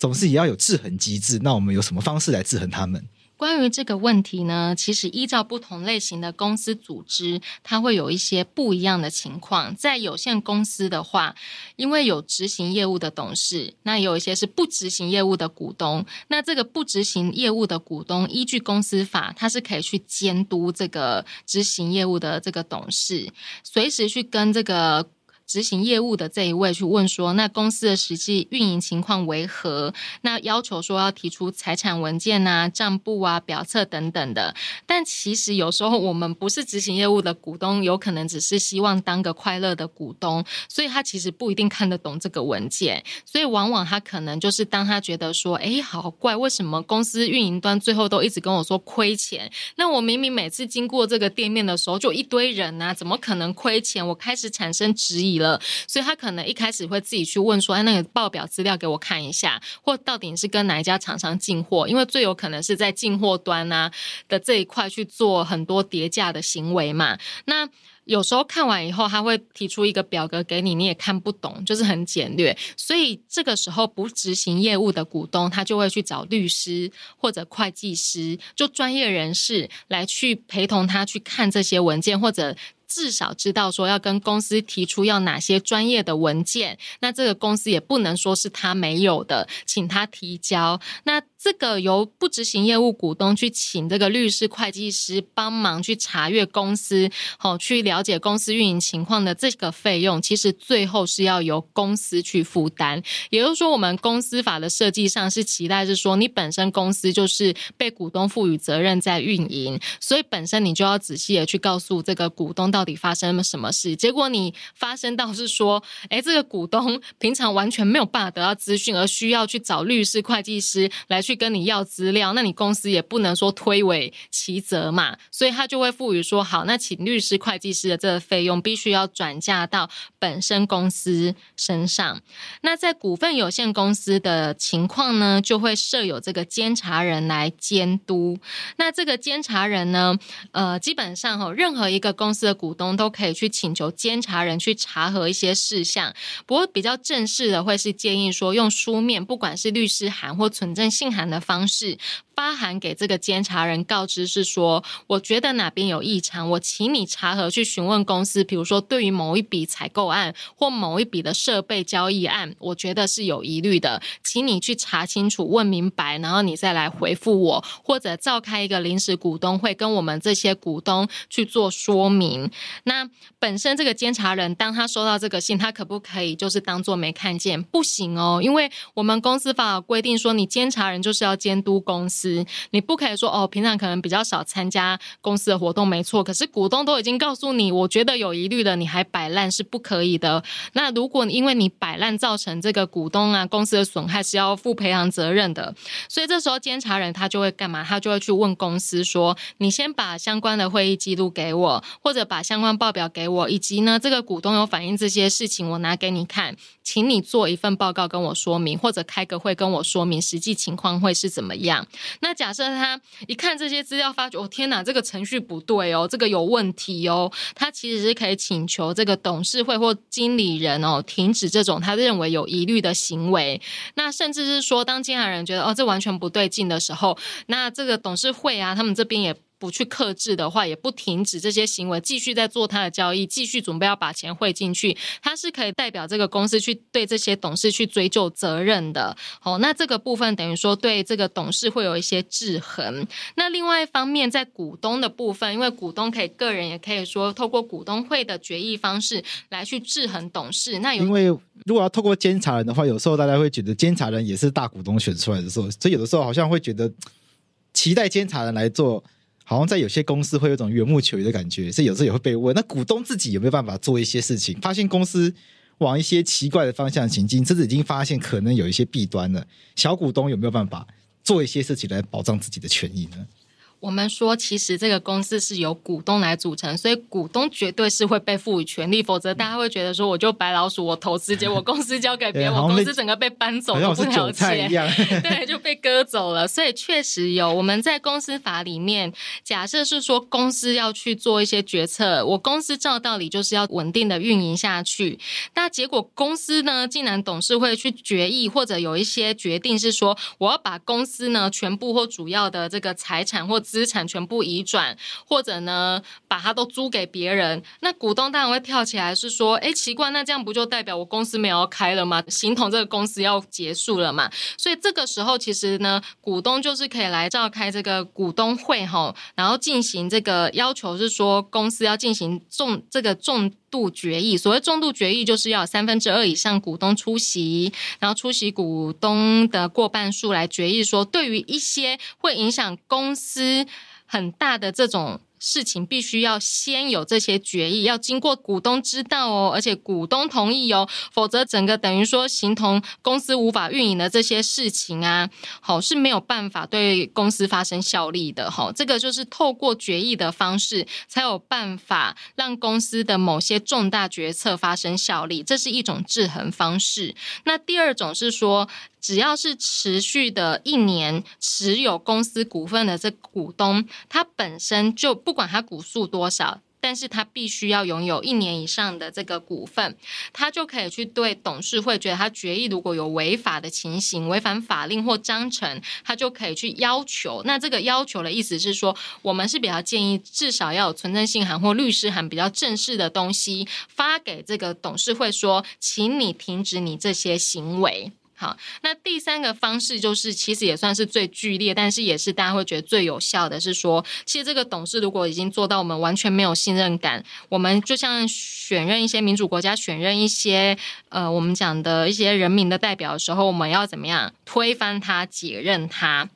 B: 总是也要有制衡机制。那我们有什么方式来制衡他们？
A: 关于这个问题呢，其实依照不同类型的公司组织，它会有一些不一样的情况。在有限公司的话，因为有执行业务的董事，那有一些是不执行业务的股东。那这个不执行业务的股东，依据公司法，它是可以去监督这个执行业务的这个董事，随时去跟这个。执行业务的这一位去问说，那公司的实际运营情况为何？那要求说要提出财产文件啊、账簿啊、表册等等的。但其实有时候我们不是执行业务的股东，有可能只是希望当个快乐的股东，所以他其实不一定看得懂这个文件。所以往往他可能就是当他觉得说，哎，好怪，为什么公司运营端最后都一直跟我说亏钱？那我明明每次经过这个店面的时候，就一堆人啊，怎么可能亏钱？我开始产生质疑了，所以他可能一开始会自己去问说：“哎，那个报表资料给我看一下，或到底是跟哪一家厂商进货？因为最有可能是在进货端啊的这一块去做很多叠价的行为嘛。那有时候看完以后，他会提出一个表格给你，你也看不懂，就是很简略。所以这个时候不执行业务的股东，他就会去找律师或者会计师，就专业人士来去陪同他去看这些文件，或者。至少知道说要跟公司提出要哪些专业的文件，那这个公司也不能说是他没有的，请他提交。那这个由不执行业务股东去请这个律师、会计师帮忙去查阅公司，好去了解公司运营情况的这个费用，其实最后是要由公司去负担。也就是说，我们公司法的设计上是期待是说，你本身公司就是被股东赋予责任在运营，所以本身你就要仔细的去告诉这个股东到。底发生了什么事？结果你发生到是说，哎，这个股东平常完全没有办法得到资讯，而需要去找律师、会计师来去跟你要资料，那你公司也不能说推诿其责嘛，所以他就会赋予说，好，那请律师、会计师的这个费用必须要转嫁到本身公司身上。那在股份有限公司的情况呢，就会设有这个监察人来监督。那这个监察人呢，呃，基本上哈，任何一个公司的股东都可以去请求监察人去查核一些事项，不过比较正式的会是建议说用书面，不管是律师函或存证信函的方式。发函给这个监察人，告知是说，我觉得哪边有异常，我请你查核去询问公司。比如说，对于某一笔采购案或某一笔的设备交易案，我觉得是有疑虑的，请你去查清楚、问明白，然后你再来回复我，或者召开一个临时股东会，跟我们这些股东去做说明。那本身这个监察人，当他收到这个信，他可不可以就是当做没看见？不行哦，因为我们公司法规定说，你监察人就是要监督公司。你不可以说哦，平常可能比较少参加公司的活动，没错。可是股东都已经告诉你，我觉得有疑虑的，你还摆烂是不可以的。那如果因为你摆烂造成这个股东啊公司的损害，是要负赔偿责任的。所以这时候监察人他就会干嘛？他就会去问公司说：你先把相关的会议记录给我，或者把相关报表给我，以及呢这个股东有反映这些事情，我拿给你看，请你做一份报告跟我说明，或者开个会跟我说明实际情况会是怎么样。那假设他一看这些资料，发觉哦天哪，这个程序不对哦，这个有问题哦，他其实是可以请求这个董事会或经理人哦停止这种他认为有疑虑的行为。那甚至是说，当监察人觉得哦这完全不对劲的时候，那这个董事会啊，他们这边也。不去克制的话，也不停止这些行为，继续在做他的交易，继续准备要把钱汇进去，他是可以代表这个公司去对这些董事去追究责任的。好，那这个部分等于说对这个董事会有一些制衡。那另外一方面，在股东的部分，因为股东可以个人也可以说透过股东会的决议方式来去制衡董事。那因
B: 为如果要透过监察人的话，有时候大家会觉得监察人也是大股东选出来的时候，所以有的时候好像会觉得期待监察人来做。好像在有些公司会有一种缘木求鱼的感觉，所以有时候也会被问：那股东自己有没有办法做一些事情？发现公司往一些奇怪的方向行进，甚至已经发现可能有一些弊端了，小股东有没有办法做一些事情来保障自己的权益呢？
A: 我们说，其实这个公司是由股东来组成，所以股东绝对是会被赋予权利，否则大家会觉得说，我就白老鼠，我投资结果公司交给别人，<laughs> 我公司整个被搬走，
B: 好像是韭菜一样，<laughs>
A: 对，就被割走了。所以确实有我们在公司法里面，假设是说公司要去做一些决策，我公司照道理就是要稳定的运营下去，那结果公司呢，竟然董事会去决议或者有一些决定是说，我要把公司呢全部或主要的这个财产或资产全部移转，或者呢，把它都租给别人，那股东当然会跳起来，是说，哎，奇怪，那这样不就代表我公司没有开了吗？形同这个公司要结束了嘛？所以这个时候，其实呢，股东就是可以来召开这个股东会哈，然后进行这个要求，是说公司要进行重这个重度决议。所谓重度决议，就是要三分之二以上股东出席，然后出席股东的过半数来决议，说对于一些会影响公司。很大的这种事情，必须要先有这些决议，要经过股东知道哦，而且股东同意哦，否则整个等于说形同公司无法运营的这些事情啊，好是没有办法对公司发生效力的哈。这个就是透过决议的方式，才有办法让公司的某些重大决策发生效力，这是一种制衡方式。那第二种是说。只要是持续的一年持有公司股份的这股东，他本身就不管他股数多少，但是他必须要拥有一年以上的这个股份，他就可以去对董事会觉得他决议如果有违法的情形，违反法令或章程，他就可以去要求。那这个要求的意思是说，我们是比较建议至少要有存证信函或律师函比较正式的东西发给这个董事会，说，请你停止你这些行为。好，那第三个方式就是，其实也算是最剧烈，但是也是大家会觉得最有效的，是说，其实这个董事如果已经做到我们完全没有信任感，我们就像选任一些民主国家选任一些呃，我们讲的一些人民的代表的时候，我们要怎么样推翻他、解任他。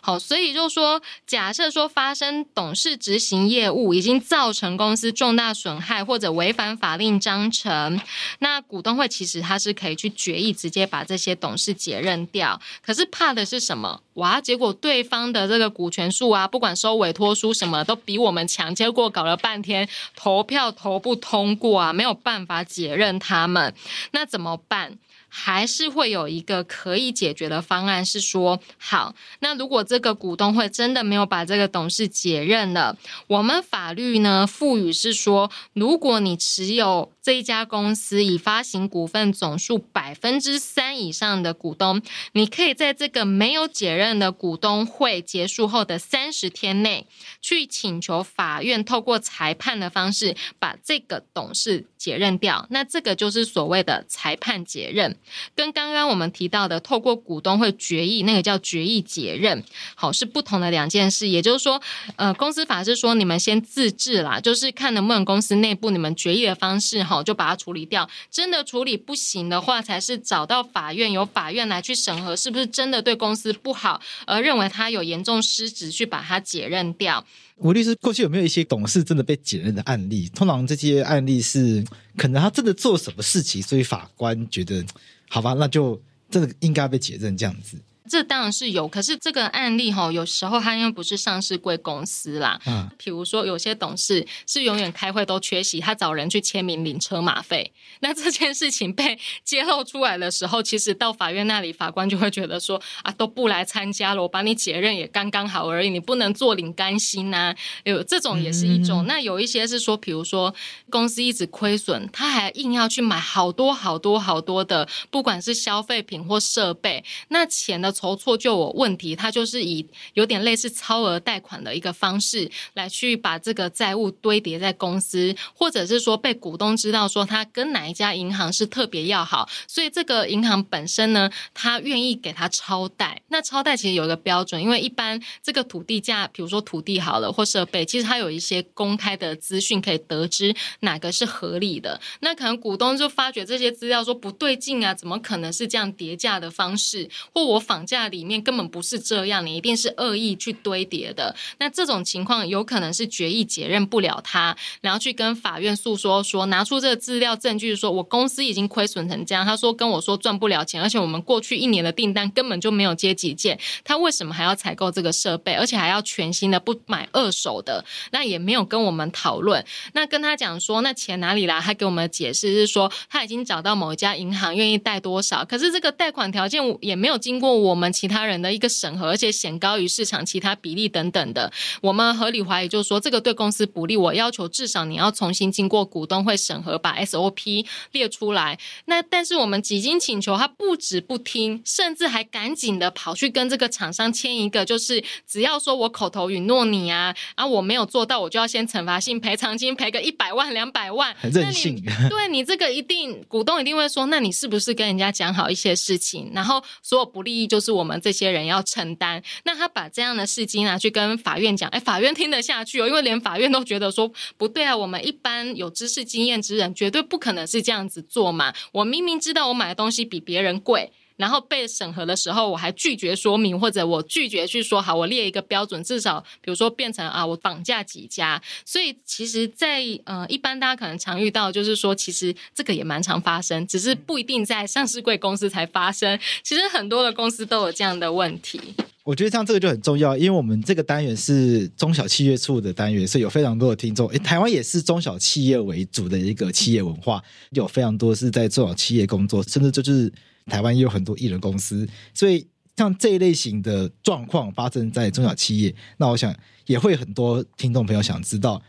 A: 好，所以就说，假设说发生董事执行业务已经造成公司重大损害或者违反法令章程，那股东会其实他是可以去决议直接把这些董事解任掉。可是怕的是什么？哇，结果对方的这个股权数啊，不管收委托书什么都比我们强，结果搞了半天投票投不通过啊，没有办法解任他们，那怎么办？还是会有一个可以解决的方案，是说，好，那如果这个股东会真的没有把这个董事解任了，我们法律呢赋予是说，如果你持有这一家公司已发行股份总数百分之三以上的股东，你可以在这个没有解任的股东会结束后的三十天内，去请求法院透过裁判的方式把这个董事解任掉。那这个就是所谓的裁判解任。跟刚刚我们提到的透过股东会决议，那个叫决议解任，好，是不同的两件事。也就是说，呃，公司法是说你们先自治啦，就是看能不能公司内部你们决议的方式哈，就把它处理掉。真的处理不行的话，才是找到法院，由法院来去审核是不是真的对公司不好，而认为他有严重失职，去把它解任掉。
B: 吴律师，过去有没有一些董事真的被解任的案例？通常这些案例是可能他真的做什么事情，所以法官觉得。好吧，那就真的应该被解任这样子。
A: 这当然是有，可是这个案例哈，有时候他因为不是上市贵公司啦，嗯，比如说有些董事是永远开会都缺席，他找人去签名领车马费。<laughs> 那这件事情被揭露出来的时候，其实到法院那里，法官就会觉得说啊，都不来参加了，我把你解任也刚刚好而已，你不能坐领干薪呐。有这种也是一种。嗯、那有一些是说，比如说公司一直亏损，他还硬要去买好多好多好多的，不管是消费品或设备，那钱的。筹措就我问题，他就是以有点类似超额贷款的一个方式来去把这个债务堆叠在公司，或者是说被股东知道说他跟哪一家银行是特别要好，所以这个银行本身呢，他愿意给他超贷。那超贷其实有一个标准，因为一般这个土地价，比如说土地好了或设备，其实它有一些公开的资讯可以得知哪个是合理的。那可能股东就发觉这些资料说不对劲啊，怎么可能是这样叠价的方式？或我仿。架里面根本不是这样，你一定是恶意去堆叠的。那这种情况有可能是决议解任不了他，然后去跟法院诉说，说拿出这个资料证据，说我公司已经亏损成这样。他说跟我说赚不了钱，而且我们过去一年的订单根本就没有接几件，他为什么还要采购这个设备，而且还要全新的，不买二手的？那也没有跟我们讨论。那跟他讲说，那钱哪里来？他给我们解释是说，他已经找到某一家银行愿意贷多少，可是这个贷款条件也没有经过我们其他人的一个审核，而且显高于市场其他比例等等的。我们合理怀疑，就是说这个对公司不利。我要求至少你要重新经过股东会审核，把 SOP 列出来。那但是我们几经请求，他不止不听，甚至还赶紧的跑去跟这个厂商签一个，就是只要说我口头允诺你啊，啊我没有做到，我就要先惩罚性赔偿金赔个一百万两百万。
B: 很 <laughs> 任性。
A: 对你这个一定股东一定会说，那你是不是跟人家讲好一些事情，然后所有不利益就就是我们这些人要承担。那他把这样的事情拿去跟法院讲，哎，法院听得下去哦，因为连法院都觉得说不对啊，我们一般有知识经验之人绝对不可能是这样子做嘛。我明明知道我买的东西比别人贵。然后被审核的时候，我还拒绝说明，或者我拒绝去说好，我列一个标准，至少比如说变成啊，我绑架几家。所以其实在，呃，一般大家可能常遇到，就是说，其实这个也蛮常发生，只是不一定在上市贵公司才发生。其实很多的公司都有这样的问题。
B: 我觉得像这个就很重要，因为我们这个单元是中小企业处的单元，所以有非常多的听众。诶，台湾也是中小企业为主的一个企业文化，有非常多是在中小企业工作，甚至就是。台湾也有很多艺人公司，所以像这一类型的状况发生在中小企业，那我想也会很多听众朋友想知道，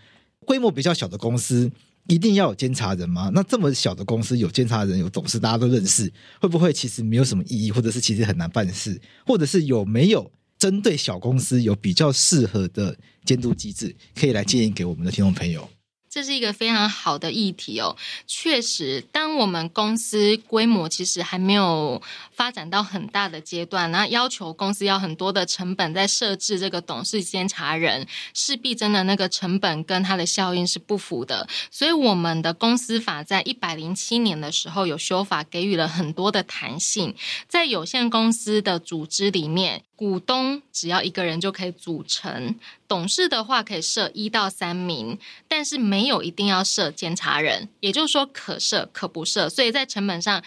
B: 规模比较小的公司一定要有监察人吗？那这么小的公司有监察人、有董事，大家都认识，会不会其实没有什么意义，或者是其实很难办事，或者是有没有针对小公司有比较适合的监督机制，可以来建议给我们的听众朋友？
A: 这是一个非常好的议题哦。确实，当我们公司规模其实还没有发展到很大的阶段，那要求公司要很多的成本在设置这个董事监察人，势必真的那个成本跟它的效应是不符的。所以，我们的公司法在一百零七年的时候有修法，给予了很多的弹性，在有限公司的组织里面。股东只要一个人就可以组成，董事的话可以设一到三名，但是没有一定要设监察人，也就是说可设可不设，所以在成本上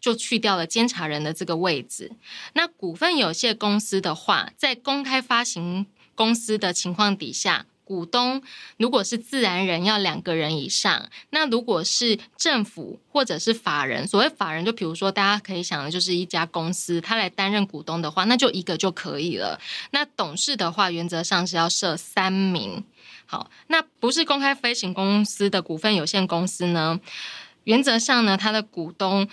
A: 就去掉了监察人的这个位置。那股份有限公司的话，在公开发行公司的情况底下。股东如果是自然人，要两个人以上；那如果是政府或者是法人，所谓法人，就比如说大家可以想的，就是一家公司，他来担任股东的话，那就一个就可以了。那董事的话，原则上是要设三名。好，那不是公开飞行公司的股份有限公司呢？原则上呢，它的股东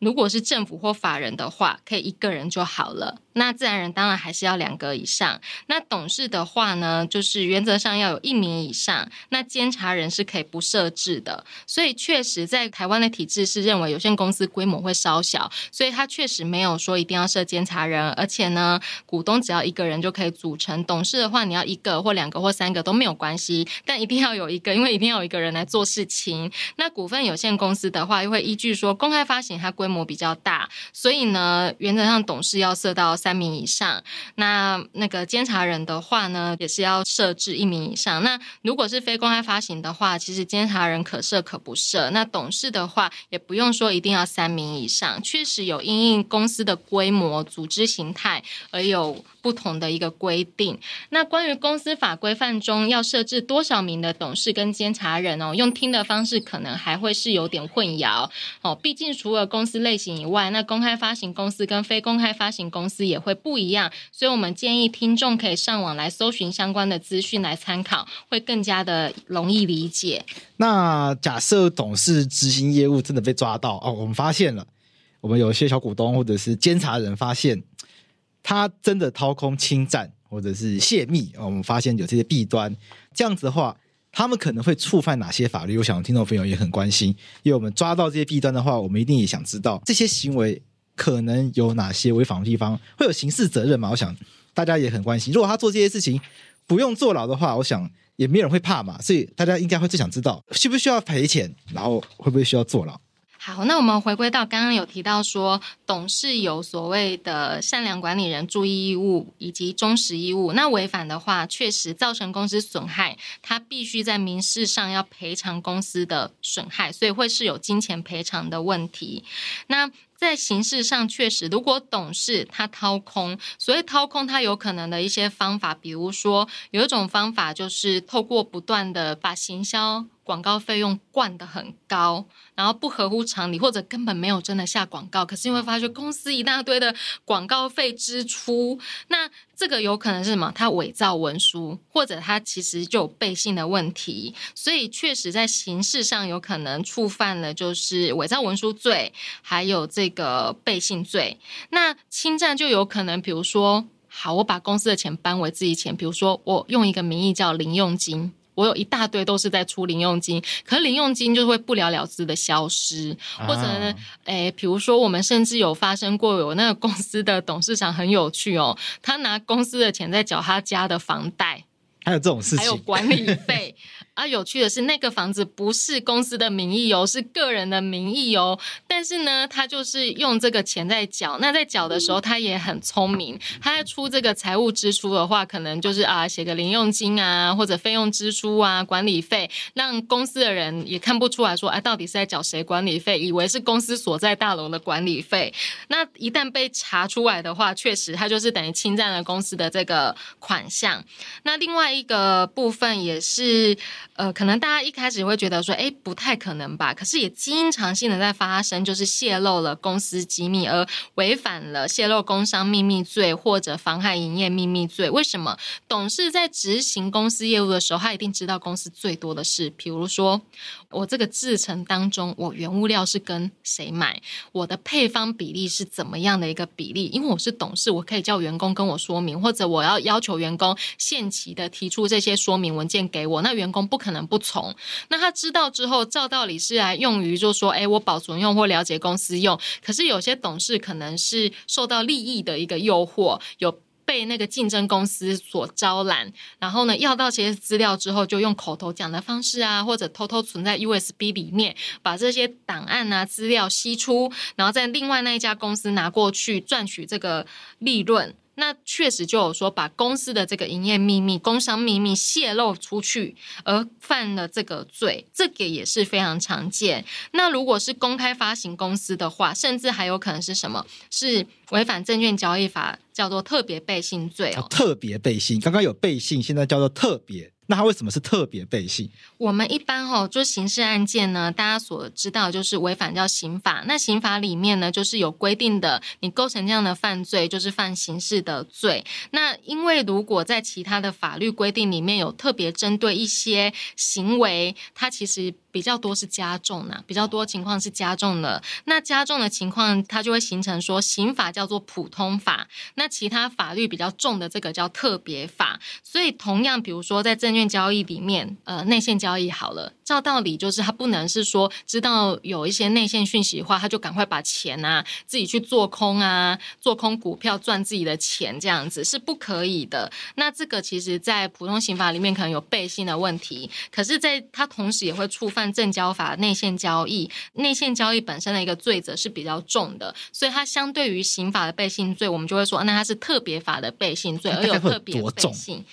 A: 如果是政府或法人的话，可以一个人就好了。那自然人当然还是要两个以上。那董事的话呢，就是原则上要有一名以上。那监察人是可以不设置的。所以确实在台湾的体制是认为有限公司规模会稍小，所以他确实没有说一定要设监察人。而且呢，股东只要一个人就可以组成。董事的话，你要一个或两个或三个都没有关系，但一定要有一个，因为一定要有一个人来做事情。那股份有限公司的话，又会依据说公开发行它规模比较大，所以呢，原则上董事要设到。三名以上，那那个监察人的话呢，也是要设置一名以上。那如果是非公开发行的话，其实监察人可设可不设。那董事的话，也不用说一定要三名以上。确实有因应公司的规模、组织形态而有不同的一个规定。那关于公司法规范中要设置多少名的董事跟监察人哦，用听的方式可能还会是有点混淆哦。毕竟除了公司类型以外，那公开发行公司跟非公开发行公司也会不一样，所以我们建议听众可以上网来搜寻相关的资讯来参考，会更加的容易理解。
B: 那假设董事执行业务真的被抓到哦，我们发现了，我们有一些小股东或者是监察人发现他真的掏空、侵占或者是泄密，我们发现有这些弊端，这样子的话，他们可能会触犯哪些法律？我想听众朋友也很关心，因为我们抓到这些弊端的话，我们一定也想知道这些行为。可能有哪些违法的地方，会有刑事责任吗？我想大家也很关心。如果他做这些事情不用坐牢的话，我想也没有人会怕嘛。所以大家应该会最想知道，需不需要赔钱，然后会不会需要坐牢？
A: 好，那我们回归到刚刚有提到说，董事有所谓的善良管理人注意义务以及忠实义务，那违反的话，确实造成公司损害，他必须在民事上要赔偿公司的损害，所以会是有金钱赔偿的问题。那在形式上，确实，如果董事他掏空，所谓掏空，他有可能的一些方法，比如说有一种方法就是透过不断的把行销。广告费用灌得很高，然后不合乎常理，或者根本没有真的下广告，可是你会发觉公司一大堆的广告费支出，那这个有可能是什么？他伪造文书，或者他其实就有背信的问题，所以确实在形式上有可能触犯了，就是伪造文书罪，还有这个背信罪。那侵占就有可能，比如说，好，我把公司的钱搬为自己钱，比如说我用一个名义叫零用金。我有一大堆都是在出零用金，可是零用金就会不了了之的消失，啊、或者呢，诶，比如说我们甚至有发生过，有那个公司的董事长很有趣哦，他拿公司的钱在缴他家的房贷。
B: 还有这种事情，
A: 还有管理费啊！有趣的是，那个房子不是公司的名义哦，是个人的名义哦。但是呢，他就是用这个钱在缴。那在缴的时候，他也很聪明。他在出这个财务支出的话，可能就是啊，写个零用金啊，或者费用支出啊，管理费，让公司的人也看不出来说，哎，到底是在缴谁管理费？以为是公司所在大楼的管理费。那一旦被查出来的话，确实他就是等于侵占了公司的这个款项。那另外。一个部分也是，呃，可能大家一开始会觉得说，哎，不太可能吧？可是也经常性的在发生，就是泄露了公司机密而违反了泄露工商秘密罪或者妨害营业秘密罪。为什么？董事在执行公司业务的时候，他一定知道公司最多的事，比如说我这个制程当中，我原物料是跟谁买，我的配方比例是怎么样的一个比例？因为我是董事，我可以叫员工跟我说明，或者我要要求员工限期的提出这些说明文件给我，那员工不可能不从。那他知道之后，照道理是来用于就说，哎，我保存用或了解公司用。可是有些董事可能是受到利益的一个诱惑，有被那个竞争公司所招揽，然后呢，要到这些资料之后，就用口头讲的方式啊，或者偷偷存在 USB 里面，把这些档案啊资料吸出，然后在另外那一家公司拿过去赚取这个利润。那确实就有说，把公司的这个营业秘密、工商秘密泄露出去，而犯了这个罪，这个也是非常常见。那如果是公开发行公司的话，甚至还有可能是什么？是违反证券交易法，叫做特别背信罪哦。
B: 特别背信，刚刚有背信，现在叫做特别。那他为什么是特别背信？
A: 我们一般哈、哦，就刑事案件呢，大家所知道就是违反叫刑法。那刑法里面呢，就是有规定的，你构成这样的犯罪，就是犯刑事的罪。那因为如果在其他的法律规定里面有特别针对一些行为，它其实。比较多是加重的，比较多情况是加重的。那加重的情况，它就会形成说，刑法叫做普通法，那其他法律比较重的这个叫特别法。所以，同样，比如说在证券交易里面，呃，内线交易好了，照道理就是他不能是说知道有一些内线讯息的话，他就赶快把钱啊自己去做空啊，做空股票赚自己的钱，这样子是不可以的。那这个其实在普通刑法里面可能有背信的问题，可是在它同时也会触犯。证交法内线交易，内线交易本身的一个罪责是比较重的，所以它相对于刑法的背信罪，我们就会说，那它是特别法的背信罪，<laughs> 而有特别背信。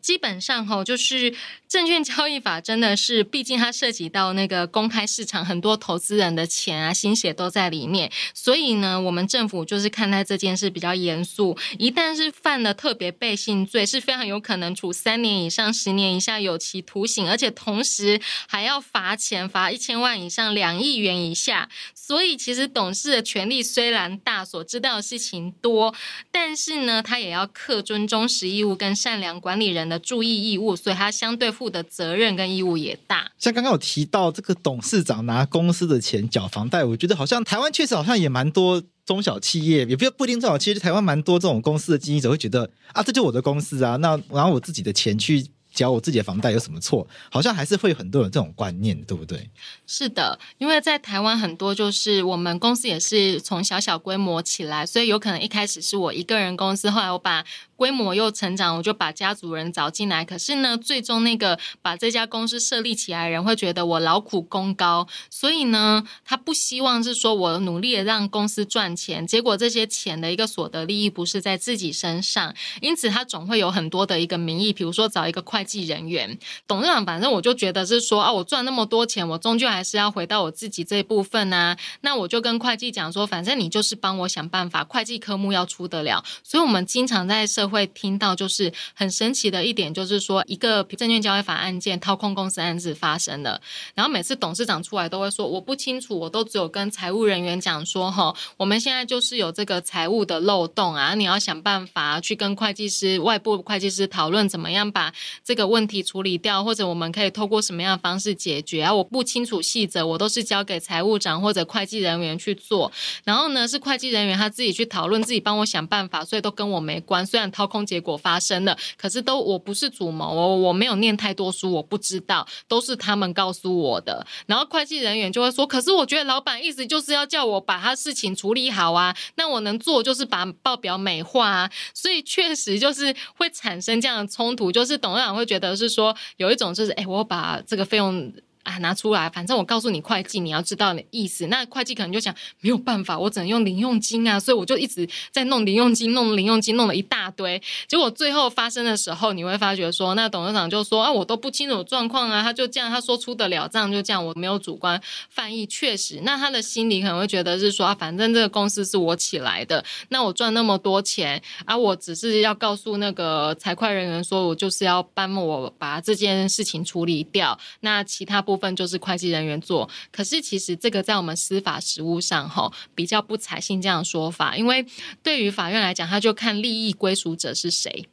A: 基本上哈，就是证券交易法真的是，毕竟它涉及到那个公开市场，很多投资人的钱啊、心血都在里面，所以呢，我们政府就是看待这件事比较严肃。一旦是犯了特别背信罪，是非常有可能处三年以上十年以下有期徒刑，而且同时还要罚钱，罚一千万以上两亿元以下。所以其实董事的权力虽然大，所知道的事情多，但是呢，他也要恪遵忠实义务跟善良管理人的注意义务，所以他相对负的责任跟义务也大。
B: 像刚刚有提到这个董事长拿公司的钱缴房贷，我觉得好像台湾确实好像也蛮多中小企业，也不不一定中小企业，台湾蛮多这种公司的经营者会觉得啊，这就我的公司啊，那然后我自己的钱去。交我自己的房贷有什么错？好像还是会有很多人这种观念，对不对？
A: 是的，因为在台湾很多就是我们公司也是从小小规模起来，所以有可能一开始是我一个人公司，后来我把规模又成长，我就把家族人找进来。可是呢，最终那个把这家公司设立起来的人会觉得我劳苦功高，所以呢，他不希望是说我努力的让公司赚钱，结果这些钱的一个所得利益不是在自己身上，因此他总会有很多的一个名义，比如说找一个会计人员。董事长，反正我就觉得是说啊，我赚那么多钱，我终究还是要回到我自己这一部分啊。那我就跟会计讲说，反正你就是帮我想办法，会计科目要出得了。所以，我们经常在社会听到，就是很神奇的一点，就是说一个证券交易法案件、掏空公司案子发生了，然后每次董事长出来都会说，我不清楚，我都只有跟财务人员讲说，哈，我们现在就是有这个财务的漏洞啊，你要想办法去跟会计师、外部会计师讨论，怎么样把这个问题处理掉，或者我们可以透过什么样的方式解决啊？我不清楚细则，我都是交给财务长或者会计人员去做。然后呢，是会计人员他自己去讨论，自己帮我想办法，所以都跟我没关。虽然掏空结果发生了，可是都我不是主谋，我我没有念太多书，我不知道，都是他们告诉我的。然后会计人员就会说：“可是我觉得老板意思就是要叫我把他事情处理好啊，那我能做就是把报表美化啊。”所以确实就是会产生这样的冲突，就是董事长会觉得是说有一种就是哎，我把这个费用。啊，拿出来！反正我告诉你，会计你要知道的意思。那会计可能就想，没有办法，我只能用零用金啊，所以我就一直在弄零用金，弄零用金，弄了一大堆。结果最后发生的时候，你会发觉说，那董事长就说啊，我都不清楚状况啊，他就这样，他说出得了账就这样，我没有主观翻译。确实，那他的心里可能会觉得是说啊，反正这个公司是我起来的，那我赚那么多钱啊，我只是要告诉那个财会人员说，我就是要帮我把这件事情处理掉。那其他部分。部分就是会计人员做，可是其实这个在我们司法实务上哈比较不采信这样的说法，因为对于法院来讲，他就看利益归属者是谁。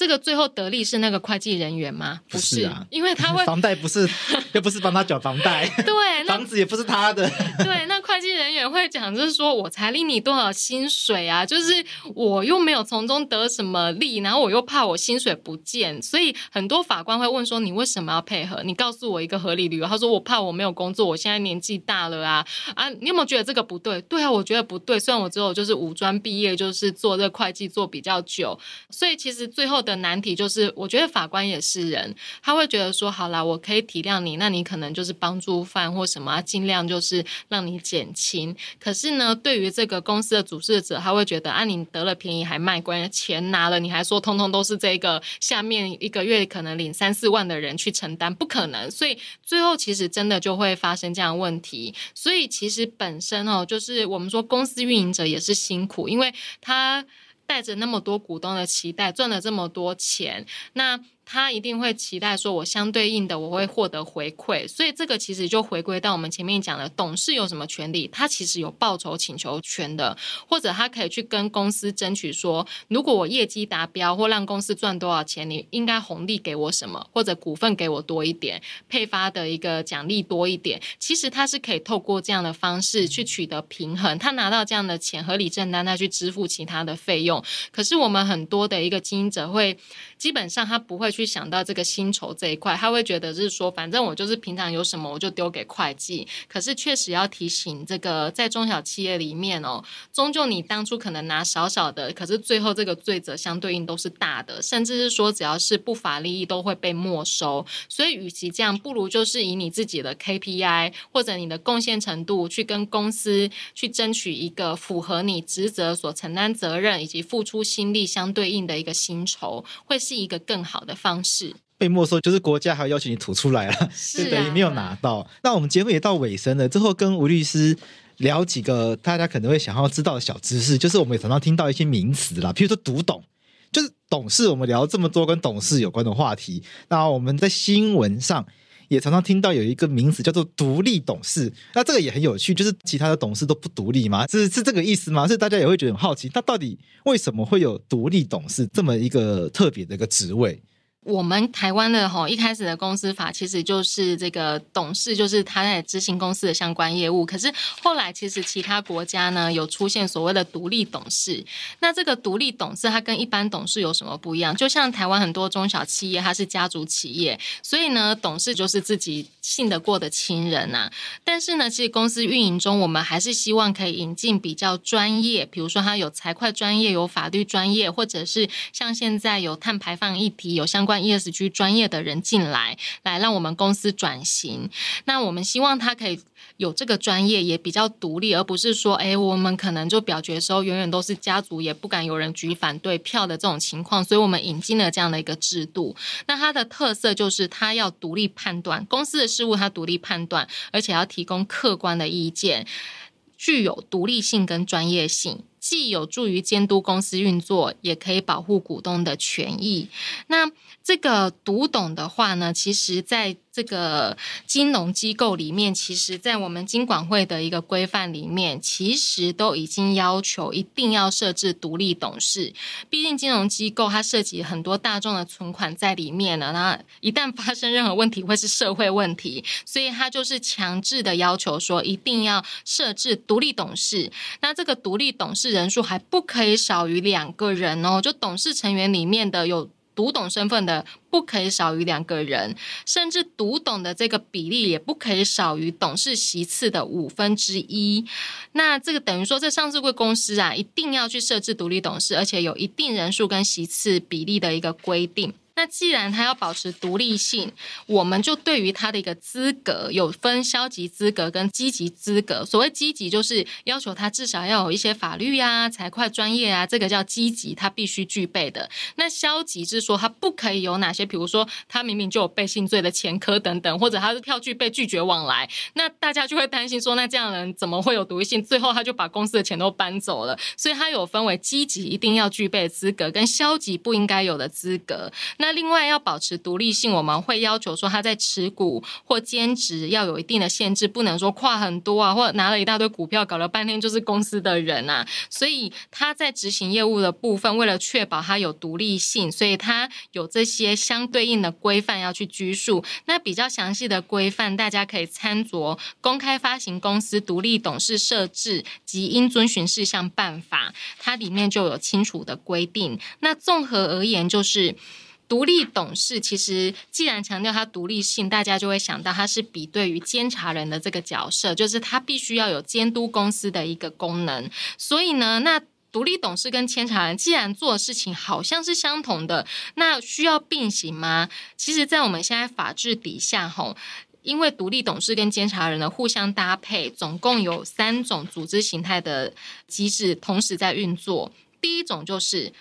A: 这个最后得利是那个会计人员吗？不是，不是啊，因为他会 <laughs>
B: 房贷不是，<laughs> 又不是帮他缴房贷，<laughs>
A: 对，
B: 房子也不是他的，
A: 对，那会计人员会讲，就是说我才领你多少薪水啊，就是我又没有从中得什么利，然后我又怕我薪水不见，所以很多法官会问说，你为什么要配合？你告诉我一个合理理由。他说我怕我没有工作，我现在年纪大了啊啊，你有没有觉得这个不对？对啊，我觉得不对。虽然我只有就是五专毕业，就是做这个会计做比较久，所以其实最后的。的难题就是，我觉得法官也是人，他会觉得说，好啦，我可以体谅你，那你可能就是帮助犯或什么，尽量就是让你减轻。可是呢，对于这个公司的主事者，他会觉得，啊，你得了便宜还卖乖，钱拿了，你还说通通都是这个下面一个月可能领三四万的人去承担，不可能。所以最后其实真的就会发生这样问题。所以其实本身哦，就是我们说公司运营者也是辛苦，因为他。带着那么多股东的期待，赚了这么多钱，那。他一定会期待说，我相对应的我会获得回馈，所以这个其实就回归到我们前面讲的，董事有什么权利？他其实有报酬请求权的，或者他可以去跟公司争取说，如果我业绩达标或让公司赚多少钱，你应该红利给我什么，或者股份给我多一点，配发的一个奖励多一点。其实他是可以透过这样的方式去取得平衡，他拿到这样的钱合理正当，他去支付其他的费用。可是我们很多的一个经营者会，基本上他不会去。想到这个薪酬这一块，他会觉得是说，反正我就是平常有什么我就丢给会计。可是确实要提醒，这个在中小企业里面哦，终究你当初可能拿少少的，可是最后这个罪责相对应都是大的，甚至是说只要是不法利益都会被没收。所以，与其这样，不如就是以你自己的 KPI 或者你的贡献程度去跟公司去争取一个符合你职责所承担责任以及付出心力相对应的一个薪酬，会是一个更好的方方式
B: 被没收，就是国家还要要求你吐出来了，是、啊、等于没有拿到。那我们节目也到尾声了，最后跟吴律师聊几个大家可能会想要知道的小知识，就是我们也常常听到一些名词啦，譬如说读懂，就是董事。我们聊这么多跟董事有关的话题，那我们在新闻上也常常听到有一个名词叫做独立董事，那这个也很有趣，就是其他的董事都不独立吗？是是这个意思吗？所以大家也会觉得很好奇，那到底为什么会有独立董事这么一个特别的一个职位？
A: 我们台湾的吼一开始的公司法其实就是这个董事，就是他在执行公司的相关业务。可是后来其实其他国家呢有出现所谓的独立董事。那这个独立董事他跟一般董事有什么不一样？就像台湾很多中小企业，它是家族企业，所以呢董事就是自己信得过的亲人呐、啊。但是呢，其实公司运营中，我们还是希望可以引进比较专业，比如说他有财会专业、有法律专业，或者是像现在有碳排放议题、有相关。ESG 专业的人进来，来让我们公司转型。那我们希望他可以有这个专业，也比较独立，而不是说，哎，我们可能就表决的时候永远都是家族，也不敢有人举反对票的这种情况。所以我们引进了这样的一个制度。那它的特色就是，它要独立判断公司的事务，它独立判断，而且要提供客观的意见，具有独立性跟专业性。既有助于监督公司运作，也可以保护股东的权益。那这个读懂的话呢，其实在这个金融机构里面，其实，在我们金管会的一个规范里面，其实都已经要求一定要设置独立董事。毕竟金融机构它涉及很多大众的存款在里面了，那一旦发生任何问题，会是社会问题，所以它就是强制的要求说，一定要设置独立董事。那这个独立董事人数还不可以少于两个人哦，就董事成员里面的有。读懂身份的不可以少于两个人，甚至读懂的这个比例也不可以少于董事席次的五分之一。那这个等于说，在上市柜公司啊，一定要去设置独立董事，而且有一定人数跟席次比例的一个规定。那既然他要保持独立性，我们就对于他的一个资格有分消极资格跟积极资格。所谓积极，就是要求他至少要有一些法律啊、财会专业啊，这个叫积极，他必须具备的。那消极是说他不可以有哪些，比如说他明明就有背信罪的前科等等，或者他是票据被拒绝往来，那大家就会担心说，那这样的人怎么会有独立性？最后他就把公司的钱都搬走了。所以他有分为积极一定要具备资格，跟消极不应该有的资格。那另外要保持独立性，我们会要求说他在持股或兼职要有一定的限制，不能说跨很多啊，或者拿了一大堆股票，搞了半天就是公司的人啊。所以他在执行业务的部分，为了确保他有独立性，所以他有这些相对应的规范要去拘束。那比较详细的规范，大家可以参酌《公开发行公司独立董事设置及应遵循事项办法》，它里面就有清楚的规定。那综合而言，就是。独立董事其实，既然强调它独立性，大家就会想到它是比对于监察人的这个角色，就是它必须要有监督公司的一个功能。所以呢，那独立董事跟监察人既然做的事情好像是相同的，那需要并行吗？其实，在我们现在法制底下，吼，因为独立董事跟监察人的互相搭配，总共有三种组织形态的机制同时在运作。第一种就是。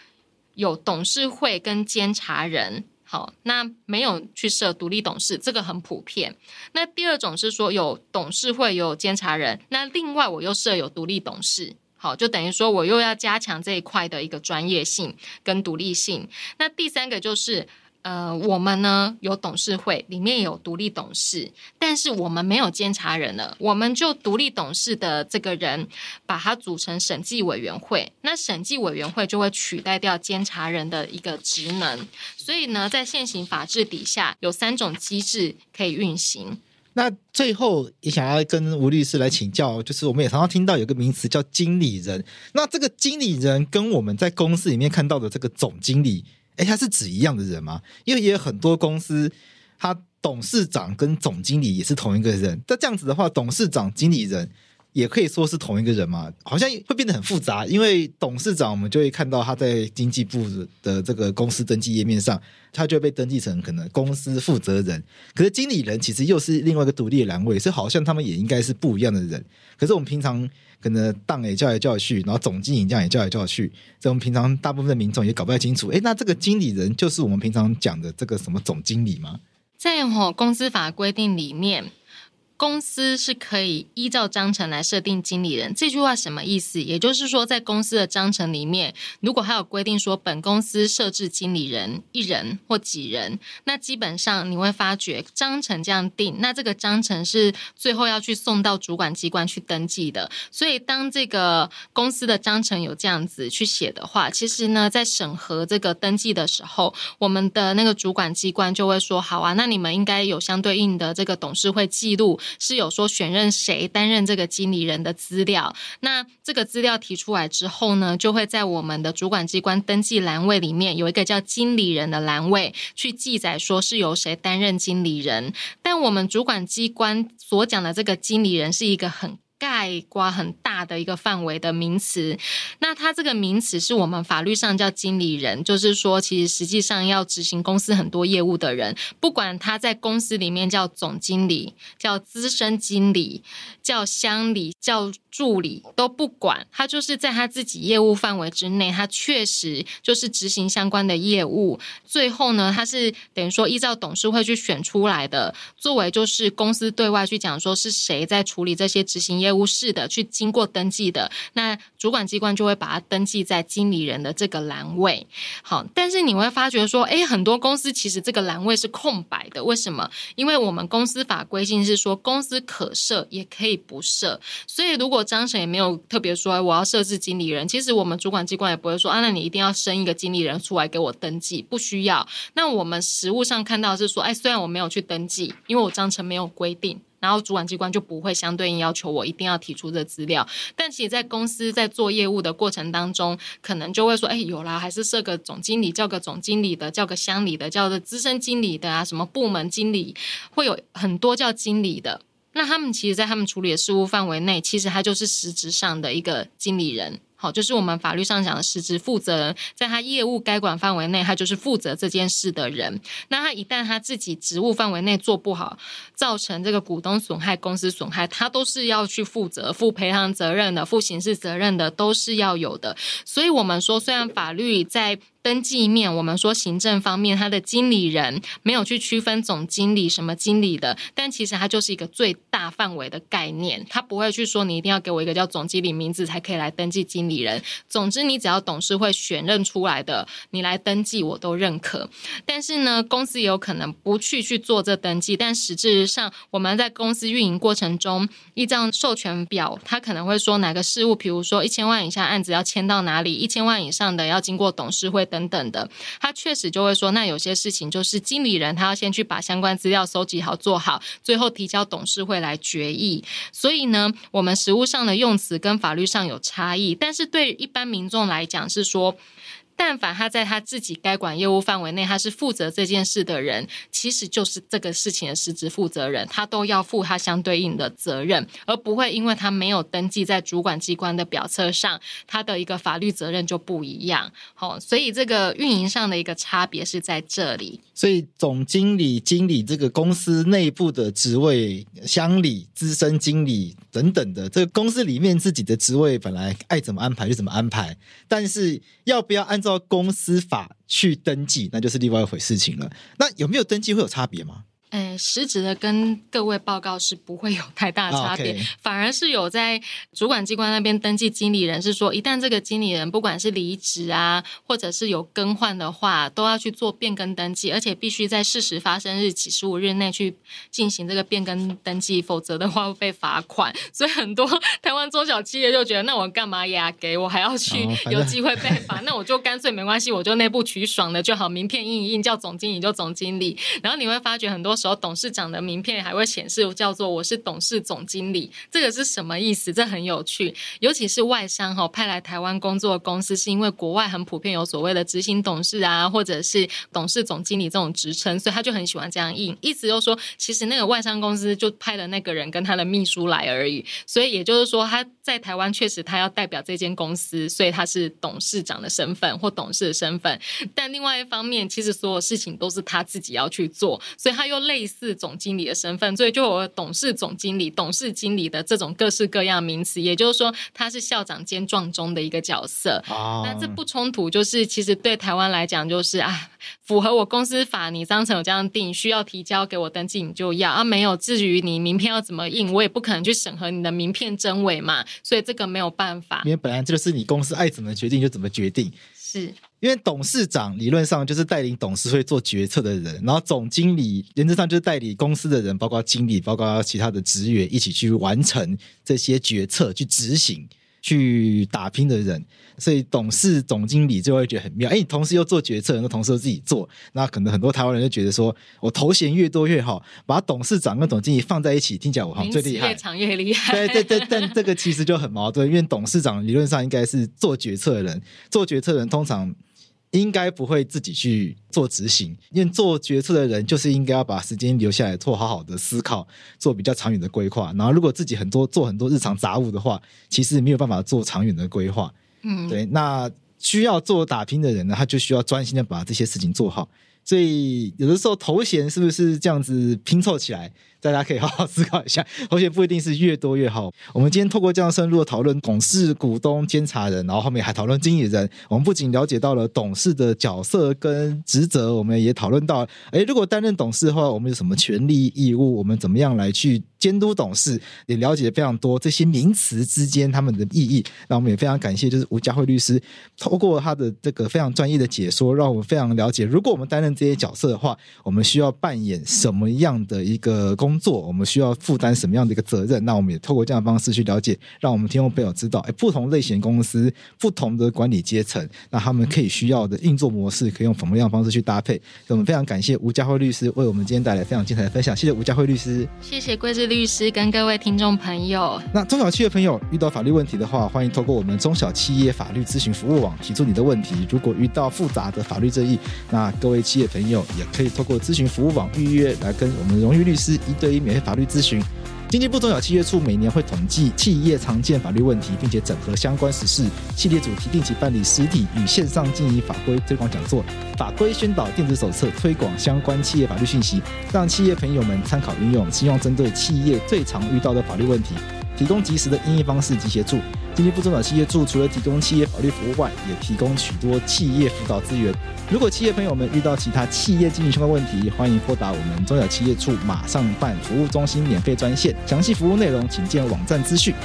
A: 有董事会跟监察人，好，那没有去设独立董事，这个很普遍。那第二种是说有董事会有监察人，那另外我又设有独立董事，好，就等于说我又要加强这一块的一个专业性跟独立性。那第三个就是。呃，我们呢有董事会，里面有独立董事，但是我们没有监察人了，我们就独立董事的这个人，把它组成审计委员会，那审计委员会就会取代掉监察人的一个职能，所以呢，在现行法制底下，有三种机制可以运行。
B: 那最后也想要跟吴律师来请教，就是我们也常常听到有个名词叫经理人，那这个经理人跟我们在公司里面看到的这个总经理。哎，他是指一样的人吗？因为也有很多公司，他董事长跟总经理也是同一个人。那这样子的话，董事长、经理人也可以说是同一个人嘛？好像会变得很复杂。因为董事长，我们就会看到他在经济部的这个公司登记页面上，他就被登记成可能公司负责人。可是经理人其实又是另外一个独立的栏位，所以好像他们也应该是不一样的人。可是我们平常。可能档也叫来叫去，然后总经理这样也叫来叫去，这我们平常大部分的民众也搞不太清楚。诶，那这个经理人就是我们平常讲的这个什么总经理吗？
A: 在吼公司法规定里面，公司是可以依照章程来设定经理人。这句话什么意思？也就是说，在公司的章程里面，如果还有规定说本公司设置经理人一人或几人，那基本上你会发觉章程这样定，那这个章程是最后要去送到主管机关去登记的。所以，当这个公司的章程有这样子去写的话，其实呢，在审核这个登记的时候，我们的那个主管机关就会说：好啊，那你们应该有相对应的这个董事会记录，是有说选任谁担任这个经理人的资料。那这个资料提出来之后呢，就会在我们的主管机关登记栏位里面有一个叫经理人的栏位，去记载说是由谁担任经理人。但我们主管机关所讲的这个经理人是一个很概括很大的一个范围的名词，那它这个名词是我们法律上叫经理人，就是说，其实实际上要执行公司很多业务的人，不管他在公司里面叫总经理、叫资深经理、叫乡里、叫助理都不管，他就是在他自己业务范围之内，他确实就是执行相关的业务。最后呢，他是等于说依照董事会去选出来的，作为就是公司对外去讲说是谁在处理这些执行业。业务室的去经过登记的，那主管机关就会把它登记在经理人的这个栏位。好，但是你会发觉说，诶，很多公司其实这个栏位是空白的，为什么？因为我们公司法规定是说，公司可设也可以不设。所以如果章程也没有特别说我要设置经理人，其实我们主管机关也不会说啊，那你一定要生一个经理人出来给我登记，不需要。那我们实务上看到是说，哎，虽然我没有去登记，因为我章程没有规定。然后主管机关就不会相对应要求我一定要提出这资料，但其实，在公司在做业务的过程当中，可能就会说，哎，有啦，还是设个总经理，叫个总经理的，叫个乡里的，叫个资深经理的啊，什么部门经理，会有很多叫经理的。那他们其实，在他们处理的事务范围内，其实他就是实质上的一个经理人。好，就是我们法律上讲的实质负责人，在他业务该管范围内，他就是负责这件事的人。那他一旦他自己职务范围内做不好，造成这个股东损害、公司损害，他都是要去负责、负赔偿责任的、负刑事责任的，都是要有的。所以，我们说，虽然法律在登记面，我们说行政方面，他的经理人没有去区分总经理什么经理的，但其实它就是一个最大范围的概念，他不会去说你一定要给我一个叫总经理名字才可以来登记经理人。总之，你只要董事会选任出来的，你来登记我都认可。但是呢，公司也有可能不去去做这登记，但实质上我们在公司运营过程中，依照授权表，他可能会说哪个事务，比如说一千万以下案子要签到哪里，一千万以上的要经过董事会。等等的，他确实就会说，那有些事情就是经理人他要先去把相关资料收集好、做好，最后提交董事会来决议。所以呢，我们实务上的用词跟法律上有差异，但是对一般民众来讲是说。但凡他在他自己该管业务范围内，他是负责这件事的人，其实就是这个事情的实质负责人，他都要负他相对应的责任，而不会因为他没有登记在主管机关的表册上，他的一个法律责任就不一样。好，所以这个运营上的一个差别是在这里。
B: 所以总经理、经理这个公司内部的职位，乡里、资深经理等等的，这个公司里面自己的职位本来爱怎么安排就怎么安排，但是要不要按照到公司法去登记，那就是另外一回事情了。那有没有登记会有差别吗？
A: 哎，实质的跟各位报告是不会有太大差别，oh, okay. 反而是有在主管机关那边登记经理人，是说一旦这个经理人不管是离职啊，或者是有更换的话，都要去做变更登记，而且必须在事实发生日起十五日内去进行这个变更登记，否则的话会被罚款。所以很多 <laughs> 台湾中小企业就觉得，那我干嘛呀？给我还要去有机会被罚？那我就干脆没关系，我就内部取爽的就好，名片印一印，叫总经理就总经理。然后你会发觉很多。时候董事长的名片还会显示叫做我是董事总经理，这个是什么意思？这很有趣，尤其是外商哈派来台湾工作的公司，是因为国外很普遍有所谓的执行董事啊，或者是董事总经理这种职称，所以他就很喜欢这样印。意思就是说，其实那个外商公司就派了那个人跟他的秘书来而已，所以也就是说他在台湾确实他要代表这间公司，所以他是董事长的身份或董事的身份。但另外一方面，其实所有事情都是他自己要去做，所以他又。类似总经理的身份，所以就有董事总经理、董事经理的这种各式各样名词。也就是说，他是校长兼壮中的一个角色。哦、那这不冲突，就是其实对台湾来讲，就是啊，符合我公司法，你章程有这样定，需要提交给我登记，你就要啊。没有，至于你名片要怎么印，我也不可能去审核你的名片真伪嘛。所以这个没有办法，
B: 因为本来这就是你公司爱怎么决定就怎么决定。
A: 是。
B: 因为董事长理论上就是带领董事会做决策的人，然后总经理原则上就是带领公司的人，包括经理，包括其他的职员，一起去完成这些决策、去执行、去打拼的人。所以董事总经理就会觉得很妙。哎，你同时又做决策，很多同事都自己做，那可能很多台湾人就觉得说，我头衔越多越好，把董事长跟总经理放在一起，听起来我好像最厉害，
A: 越长越厉害。
B: 对对对，但这个其实就很矛盾，因为董事长理论上应该是做决策的人，做决策的人通常。应该不会自己去做执行，因为做决策的人就是应该要把时间留下来做好好的思考，做比较长远的规划。然后，如果自己很多做很多日常杂物的话，其实没有办法做长远的规划。嗯，对。那需要做打拼的人呢，他就需要专心的把这些事情做好。所以，有的时候头衔是不是这样子拼凑起来？大家可以好好思考一下，而且不一定是越多越好。我们今天透过这样深入的讨论，董事、股东、监察人，然后后面还讨论经理人。我们不仅了解到了董事的角色跟职责，我们也讨论到，哎，如果担任董事的话，我们有什么权利义务？我们怎么样来去监督董事？也了解非常多这些名词之间他们的意义。那我们也非常感谢，就是吴佳慧律师透过他的这个非常专业的解说，让我们非常了解，如果我们担任这些角色的话，我们需要扮演什么样的一个工工作，我们需要负担什么样的一个责任？那我们也透过这样的方式去了解，让我们听众朋友知道，哎，不同类型公司、不同的管理阶层，那他们可以需要的运作模式，可以用什么样的方式去搭配？所以我们非常感谢吴佳慧律师为我们今天带来非常精彩的分享。谢谢吴佳慧律师，
A: 谢谢桂枝律师跟各位听众朋友。
B: 那中小企业朋友遇到法律问题的话，欢迎透过我们中小企业法律咨询服务网提出你的问题。如果遇到复杂的法律争议，那各位企业朋友也可以透过咨询服务网预约来跟我们荣誉律师一对于免费法律咨询。经济部中小企业处每年会统计企业常见法律问题，并且整合相关实事，系列主题定期办理实体与线上经营法规推广讲座、法规宣导电子手册，推广相关企业法律信息，让企业朋友们参考运用。希望针对企业最常遇到的法律问题，提供及时的因应方式及协助。经济部中小企业处除了提供企业法律服务外，也提供许多企业辅导资源。如果企业朋友们遇到其他企业经营相关问题，欢迎拨打我们中小企业处马上办服务中心免费专线。详细服务内容，请见网站资讯。